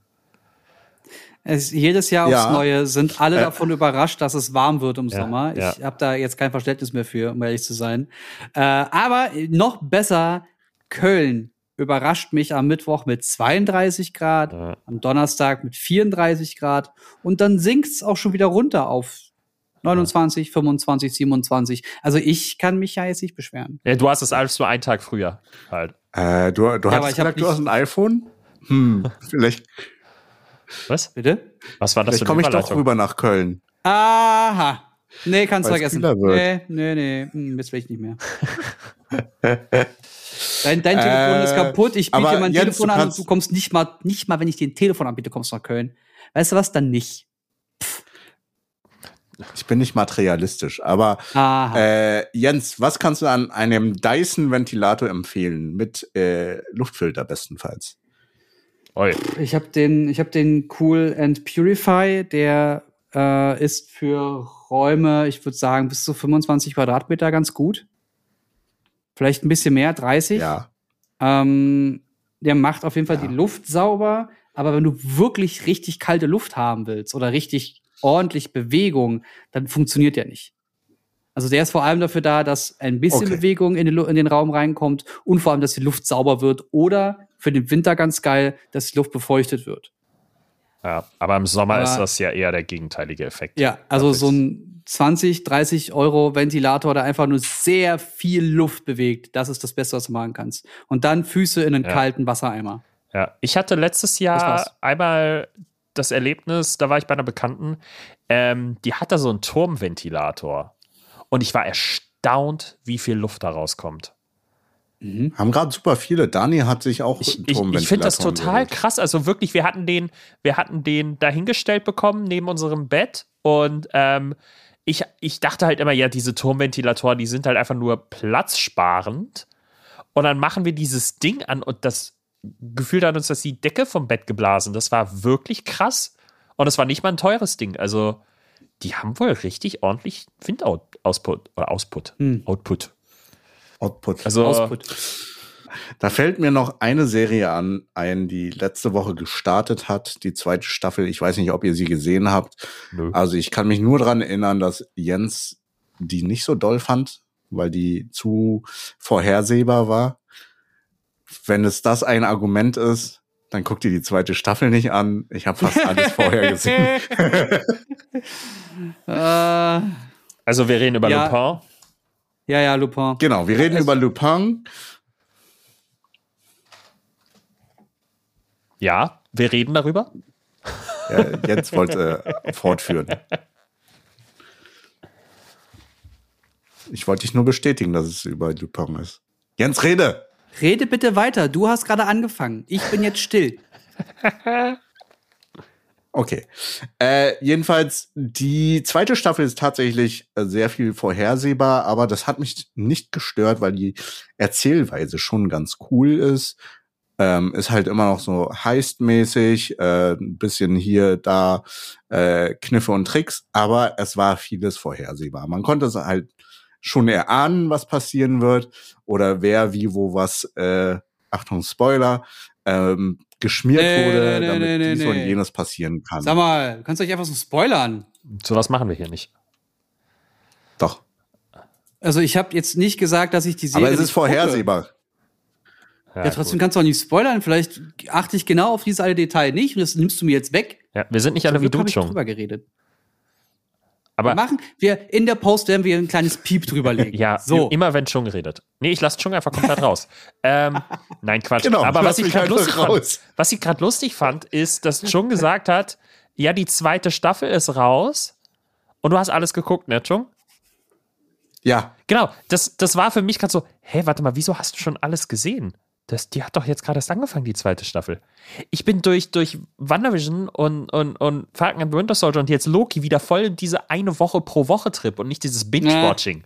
Speaker 1: jedes Jahr aufs ja. Neue sind alle äh. davon überrascht, dass es warm wird im ja, Sommer. Ich ja. habe da jetzt kein Verständnis mehr für, um ehrlich zu sein. Äh, aber noch besser, Köln überrascht mich am Mittwoch mit 32 Grad, ja. am Donnerstag mit 34 Grad und dann sinkt es auch schon wieder runter auf 29, 25, 27. Also ich kann mich ja jetzt nicht beschweren.
Speaker 2: Ja, du hast es alles nur einen Tag früher halt.
Speaker 3: Äh, du du ja, hast gesagt, du hast ein iPhone? Hm, vielleicht.
Speaker 2: Was?
Speaker 1: Bitte?
Speaker 2: Was war das
Speaker 3: vielleicht komme ich doch rüber nach Köln.
Speaker 1: Aha. Nee, kannst du vergessen. Nee, nee, nee. Hm, jetzt will ich nicht mehr. dein, dein Telefon äh, ist kaputt. Ich biete dir mein Jens, Telefon an und du kommst nicht mal, nicht mal, wenn ich dir ein Telefon anbiete, kommst du nach Köln. Weißt du was? Dann nicht.
Speaker 3: Ich bin nicht materialistisch, aber äh, Jens, was kannst du an einem Dyson-Ventilator empfehlen mit äh, Luftfilter bestenfalls?
Speaker 1: Oi. Ich habe den, ich habe den Cool and Purify, der äh, ist für Räume, ich würde sagen bis zu 25 Quadratmeter ganz gut. Vielleicht ein bisschen mehr, 30.
Speaker 3: Ja.
Speaker 1: Ähm, der macht auf jeden Fall ja. die Luft sauber, aber wenn du wirklich richtig kalte Luft haben willst oder richtig ordentlich Bewegung, dann funktioniert der nicht. Also der ist vor allem dafür da, dass ein bisschen okay. Bewegung in den, in den, Raum reinkommt und vor allem, dass die Luft sauber wird oder für den Winter ganz geil, dass die Luft befeuchtet wird.
Speaker 2: Ja, aber im Sommer aber, ist das ja eher der gegenteilige Effekt.
Speaker 1: Ja, also so ein 20, 30 Euro Ventilator, der einfach nur sehr viel Luft bewegt, das ist das Beste, was du machen kannst. Und dann Füße in einen ja. kalten Wassereimer.
Speaker 2: Ja, ich hatte letztes Jahr einmal das Erlebnis, da war ich bei einer Bekannten, ähm, die hat da so einen Turmventilator. Und ich war erstaunt, wie viel Luft da rauskommt.
Speaker 3: Mhm. Haben gerade super viele. Dani hat sich auch
Speaker 2: Ich, ich, ich finde das total geholt. krass. Also wirklich, wir hatten den, wir hatten den dahingestellt bekommen neben unserem Bett und ähm, ich, ich dachte halt immer, ja, diese Turmventilatoren, die sind halt einfach nur platzsparend. Und dann machen wir dieses Ding an und das gefühlt hat uns das die Decke vom Bett geblasen. Das war wirklich krass. Und es war nicht mal ein teures Ding. Also, die haben wohl richtig ordentlich Windout-Output oder Ausput. Hm. Output.
Speaker 3: Output.
Speaker 2: Also,
Speaker 1: Ausput.
Speaker 3: Da fällt mir noch eine Serie an, ein, die letzte Woche gestartet hat, die zweite Staffel. Ich weiß nicht, ob ihr sie gesehen habt. Nö. Also ich kann mich nur dran erinnern, dass Jens die nicht so doll fand, weil die zu vorhersehbar war wenn es das ein Argument ist, dann guck dir die zweite Staffel nicht an. Ich habe fast alles vorher gesehen.
Speaker 1: uh,
Speaker 2: Also wir reden über
Speaker 1: Ja.
Speaker 2: Lupin.
Speaker 1: Ja, ja, Lupin.
Speaker 3: Genau, wir reden
Speaker 1: Es-
Speaker 3: über Lupin.
Speaker 2: Ja, wir reden darüber.
Speaker 3: Ja, Jens wollte äh, fortführen. Ich wollte dich nur bestätigen, dass es über Lupin ist. Jens, rede!
Speaker 1: Rede bitte weiter. Du hast gerade angefangen. Ich bin jetzt still.
Speaker 3: Okay. Äh, jedenfalls, die zweite Staffel ist tatsächlich äh, sehr viel vorhersehbar, aber das hat mich nicht gestört, weil die Erzählweise schon ganz cool ist. Ähm, ist halt immer noch so heistmäßig, äh, ein bisschen hier, da äh, Kniffe und Tricks, aber es war vieles vorhersehbar. Man konnte es halt schon erahnen, was passieren wird oder wer wie wo was, äh, Achtung Spoiler, ähm, geschmiert
Speaker 1: Nee,
Speaker 3: wurde,
Speaker 1: nee,
Speaker 3: damit
Speaker 1: nee, nee,
Speaker 3: dies und jenes passieren kann.
Speaker 1: Sag mal, du kannst euch einfach so spoilern.
Speaker 2: Sowas machen wir hier nicht.
Speaker 3: Doch.
Speaker 1: Also ich habe jetzt nicht gesagt, dass ich die Serie
Speaker 3: Aber es ist
Speaker 1: gucke.
Speaker 3: vorhersehbar.
Speaker 1: Ja, trotzdem
Speaker 2: gut.
Speaker 1: kannst du auch nicht spoilern. Vielleicht achte ich genau auf dieses eine Detail nicht und das nimmst du mir jetzt weg.
Speaker 2: Ja, wir sind nicht alle wie du schon.
Speaker 1: drüber geredet. Wir
Speaker 2: Aber
Speaker 1: machen wir in der Post werden wir ein kleines Piep drüberlegen.
Speaker 2: ja,
Speaker 1: so.
Speaker 2: immer wenn schon geredet. Nee, ich lasse schon einfach komplett raus. Ähm, nein, Quatsch.
Speaker 3: Genau,
Speaker 2: Aber was ich gerade lustig,
Speaker 3: raus.
Speaker 2: fand, was ich grad lustig fand, ist, dass Chung gesagt hat, ja, die zweite Staffel ist raus und du hast alles geguckt, ne, Chung?
Speaker 3: Ja,
Speaker 2: Genau, das, das war für mich gerade so, hä, warte mal, wieso hast du schon alles gesehen? Das, die hat doch jetzt gerade erst angefangen, die zweite Staffel. Ich bin durch, durch WandaVision und, und, und Falcon and Winter Soldier und jetzt Loki wieder voll in diese eine Woche pro Woche Trip und nicht dieses Binge-Watching.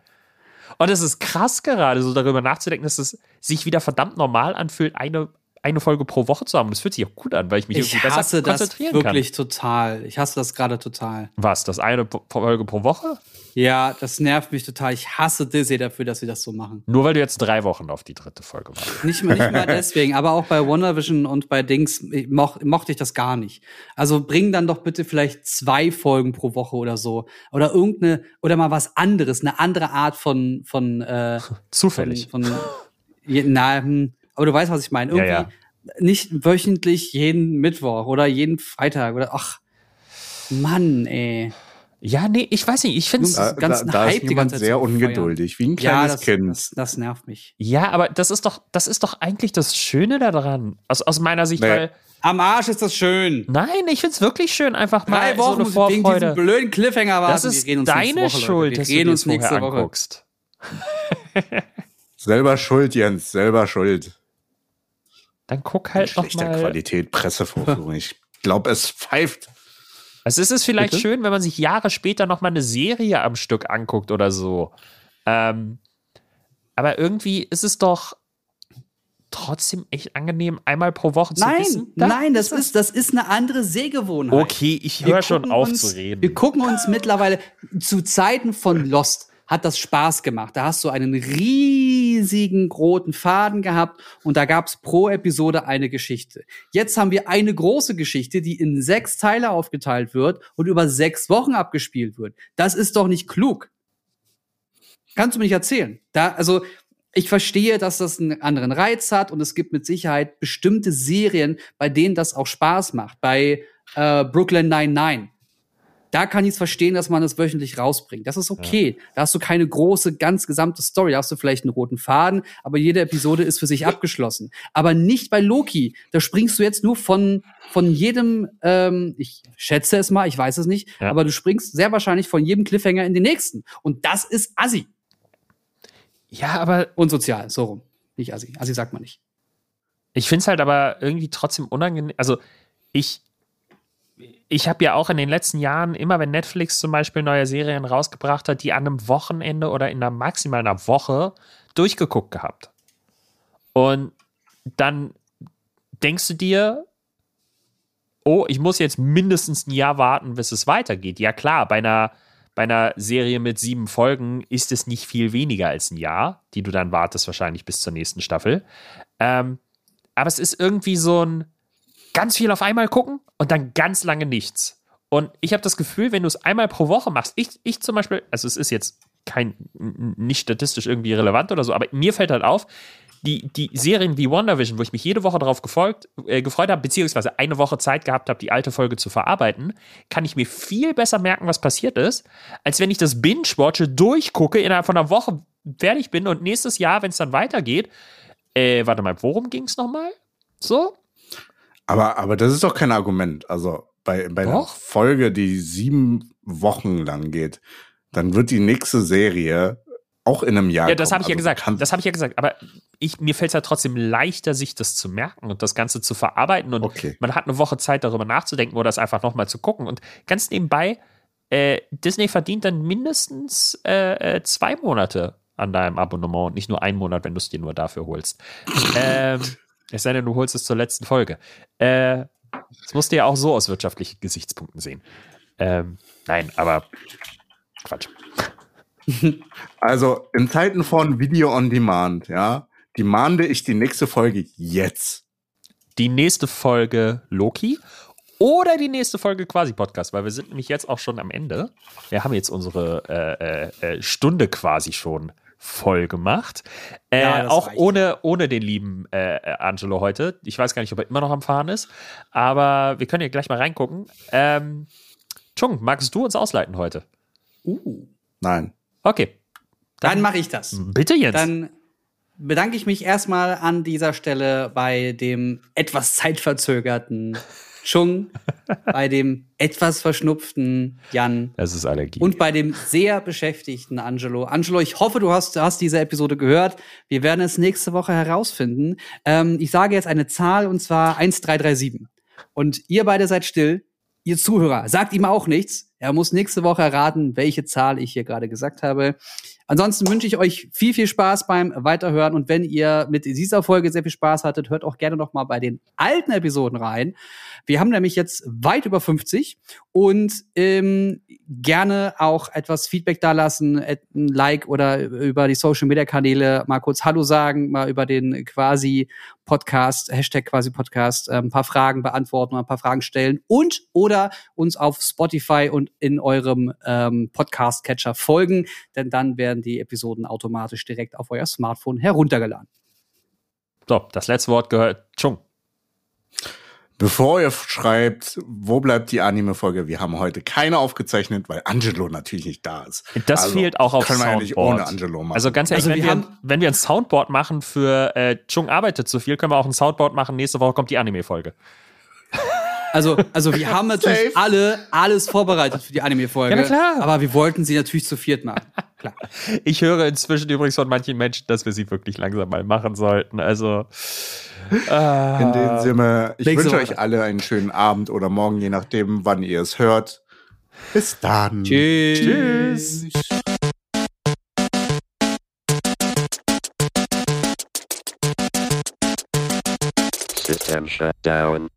Speaker 2: Und es ist krass gerade, so darüber nachzudenken, dass es sich wieder verdammt normal anfühlt, eine, eine Folge pro Woche zu haben. Und das fühlt sich auch gut an, weil ich mich
Speaker 1: ich
Speaker 2: irgendwie besser
Speaker 1: hasse das
Speaker 2: konzentrieren
Speaker 1: wirklich total. Ich hasse das gerade total.
Speaker 2: kann. Was, das eine Folge pro Woche?
Speaker 1: Ja, das nervt mich total. Ich hasse Disney dafür, dass sie das so machen.
Speaker 2: Nur weil du jetzt drei Wochen auf die dritte Folge warst.
Speaker 1: Nicht mal, nicht mal deswegen, aber auch bei WandaVision und bei Dings ich moch, mochte ich das gar nicht. Also bring dann doch bitte vielleicht zwei Folgen pro Woche oder so. Oder irgendeine, oder mal was anderes, eine andere Art von, von, äh, von,
Speaker 2: Zufällig.
Speaker 1: von je, na, hm, aber du weißt, was ich meine.
Speaker 2: Ja,
Speaker 1: Irgendwie
Speaker 2: ja.
Speaker 1: nicht wöchentlich jeden Mittwoch oder jeden Freitag oder ach, Mann, ey.
Speaker 2: Ja, nee, ich weiß nicht, ich finde es.
Speaker 1: Jungs,
Speaker 3: da, da,
Speaker 1: Hype
Speaker 3: ist
Speaker 1: die
Speaker 3: jemand
Speaker 1: ganze Zeit
Speaker 3: sehr ungeduldig, wie ein
Speaker 1: Ja,
Speaker 3: kleines
Speaker 1: das,
Speaker 3: Kind.
Speaker 1: das, das nervt mich.
Speaker 2: Ja, aber das ist doch, das ist doch eigentlich das Schöne daran. Aus, aus meiner Sicht,
Speaker 3: Nee.
Speaker 2: weil.
Speaker 1: Am Arsch ist das schön.
Speaker 2: Nein, ich find's wirklich schön, einfach mal
Speaker 1: Drei
Speaker 2: so
Speaker 1: Wochen
Speaker 2: eine
Speaker 1: muss ich wegen diesem
Speaker 2: Vorfreude.
Speaker 1: blöden Cliffhanger warten.
Speaker 2: Das ist
Speaker 1: Wir reden uns nächste
Speaker 2: deine
Speaker 1: Woche, Leute.
Speaker 2: Schuld,
Speaker 1: Wir
Speaker 2: dass du
Speaker 1: reden uns nächste Woche.
Speaker 2: anguckst.
Speaker 3: Selber schuld, Jens, selber schuld.
Speaker 2: Dann guck halt noch
Speaker 3: Schlechter
Speaker 2: mal.
Speaker 3: Qualität, Pressevorführung. Ich glaube, es pfeift.
Speaker 2: Also es ist vielleicht
Speaker 3: Bitte?
Speaker 2: schön, wenn man sich Jahre später noch mal eine Serie am Stück anguckt oder so. Ähm, aber irgendwie ist es doch trotzdem echt angenehm, einmal pro Woche zu
Speaker 1: Nein,
Speaker 2: wissen. da
Speaker 1: nein, das ist, das ist eine andere Sehgewohnheit.
Speaker 2: Okay, ich höre schon auf
Speaker 1: uns,
Speaker 2: zu reden.
Speaker 1: Wir gucken uns mittlerweile zu Zeiten von Lost hat das Spaß gemacht. Da hast du einen riesigen roten Faden gehabt und da gab es pro Episode eine Geschichte. Jetzt haben wir eine große Geschichte, die in sechs Teile aufgeteilt wird und über sechs Wochen abgespielt wird. Das ist doch nicht klug. Kannst du mir nicht erzählen? Da, also, ich verstehe, dass das einen anderen Reiz hat und es gibt mit Sicherheit bestimmte Serien, bei denen das auch Spaß macht. Bei äh, Brooklyn 99. Da kann ich es verstehen, dass man das wöchentlich rausbringt. Das ist okay. Da hast du keine große, ganz gesamte Story. Da hast du vielleicht einen roten Faden, aber jede Episode ist für sich abgeschlossen. Aber nicht bei Loki. Da springst du jetzt nur von, von jedem, ähm, ich schätze es mal, ich weiß es nicht,
Speaker 2: Ja.
Speaker 1: aber du springst sehr wahrscheinlich von jedem Cliffhanger in den nächsten. Und das ist assi.
Speaker 2: ja, aber
Speaker 1: Unsozial, so rum. Nicht assi. Assi sagt man nicht.
Speaker 2: Ich finde es halt aber irgendwie trotzdem unangenehm. Also, ich, ich habe ja auch in den letzten Jahren, immer wenn Netflix zum Beispiel neue Serien rausgebracht hat, die an einem Wochenende oder in einer maximal einer Woche durchgeguckt gehabt. Und dann denkst du dir, oh, ich muss jetzt mindestens ein Jahr warten, bis es weitergeht. Ja, klar, bei einer, bei einer Serie mit sieben Folgen ist es nicht viel weniger als ein Jahr, die du dann wartest, wahrscheinlich bis zur nächsten Staffel. Ähm, aber es ist irgendwie so ein ganz viel auf einmal gucken und dann ganz lange nichts. Und ich habe das Gefühl, wenn du es einmal pro Woche machst, ich, ich zum Beispiel, also es ist jetzt kein, nicht statistisch irgendwie relevant oder so, aber mir fällt halt auf, die, die Serien wie WandaVision, wo ich mich jede Woche darauf gefolgt, äh, gefreut habe, beziehungsweise eine Woche Zeit gehabt habe, die alte Folge zu verarbeiten, kann ich mir viel besser merken, was passiert ist, als wenn ich das Binge-Watche durchgucke, innerhalb von einer Woche fertig bin und nächstes Jahr, wenn es dann weitergeht, äh, warte mal, worum ging es nochmal? So?
Speaker 3: Aber, aber das ist doch kein Argument. Also bei, bei einer Folge, die sieben Wochen lang geht, dann wird die nächste Serie auch in einem Jahr.
Speaker 2: Ja, das habe ich
Speaker 3: also
Speaker 2: ja gesagt. Das habe ich ja gesagt. Aber ich, mir fällt es ja trotzdem leichter, sich das zu merken und das Ganze zu verarbeiten. Und
Speaker 3: okay.
Speaker 2: man hat eine Woche Zeit, darüber nachzudenken oder das einfach nochmal zu gucken. Und ganz nebenbei, äh, Disney verdient dann mindestens äh, äh zwei Monate an deinem Abonnement und nicht nur einen Monat, wenn du es dir nur dafür holst. ähm, es sei denn, du holst es zur letzten Folge. Äh, das musst du ja auch so aus wirtschaftlichen Gesichtspunkten sehen. Ähm, nein, aber Quatsch.
Speaker 3: Also in Zeiten von Video on Demand, ja, demande ich die nächste Folge jetzt.
Speaker 2: Die nächste Folge Loki oder die nächste Folge quasi Podcast, weil wir sind nämlich jetzt auch schon am Ende. Wir haben jetzt unsere äh, äh, äh Stunde quasi schon voll gemacht. Äh, ja, auch ohne, ohne den lieben äh, Angelo heute. Ich weiß gar nicht, ob er immer noch am Fahren ist, aber wir können ja gleich mal reingucken. Ähm, Chung, magst du uns ausleiten heute?
Speaker 3: Uh. Nein.
Speaker 2: Okay.
Speaker 1: Dann, Dann mache ich das.
Speaker 2: Bitte jetzt.
Speaker 1: Dann bedanke ich mich erstmal an dieser Stelle bei dem etwas zeitverzögerten Chung, bei dem etwas verschnupften Jan.
Speaker 2: Das ist Allergie.
Speaker 1: Und bei dem sehr beschäftigten Angelo. Angelo, ich hoffe, du hast, hast diese Episode gehört. Wir werden es nächste Woche herausfinden. Ähm, ich sage jetzt eine Zahl und zwar 1337. Und ihr beide seid still. Ihr Zuhörer, sagt ihm auch nichts. Er muss nächste Woche erraten, welche Zahl ich hier gerade gesagt habe. Ansonsten wünsche ich euch viel, viel Spaß beim Weiterhören. Und wenn ihr mit dieser Folge sehr viel Spaß hattet, hört auch gerne noch mal bei den alten Episoden rein. Wir haben nämlich jetzt weit über 50 und ähm, gerne auch etwas Feedback dalassen, ein Like oder über die Social Media Kanäle mal kurz Hallo sagen, mal über den quasi Podcast, Hashtag quasi Podcast, äh, ein paar Fragen beantworten, ein paar Fragen stellen und oder uns auf Spotify und in eurem ähm, Podcast-Catcher folgen, denn dann werden die Episoden automatisch direkt auf euer Smartphone heruntergeladen.
Speaker 2: So, das letzte Wort gehört Chung.
Speaker 3: Bevor ihr schreibt, wo bleibt die Anime-Folge? Wir haben heute keine aufgezeichnet, weil Angelo natürlich nicht da ist.
Speaker 2: Das also, fehlt auch auf
Speaker 3: können
Speaker 2: Soundboard.
Speaker 3: wir ja nicht ohne Angelo machen.
Speaker 2: Also ganz ehrlich, also wenn, wir, wir wenn wir ein Soundboard machen für äh, Chung arbeitet zu viel, können wir auch ein Soundboard machen. Nächste Woche kommt die Anime-Folge.
Speaker 1: Also, also wir haben natürlich alle alles vorbereitet für die Anime-Folge.
Speaker 2: Ja, klar.
Speaker 1: Aber wir wollten sie natürlich zu viert machen. Klar.
Speaker 2: Ich höre inzwischen übrigens von manchen Menschen, dass wir sie wirklich langsam mal machen sollten. Also.
Speaker 3: Ah. In dem Sinne, ich wünsche euch alle einen schönen Abend oder morgen, je nachdem, wann ihr es hört. Bis dann.
Speaker 2: Tschüss. Tschüss. System shut down.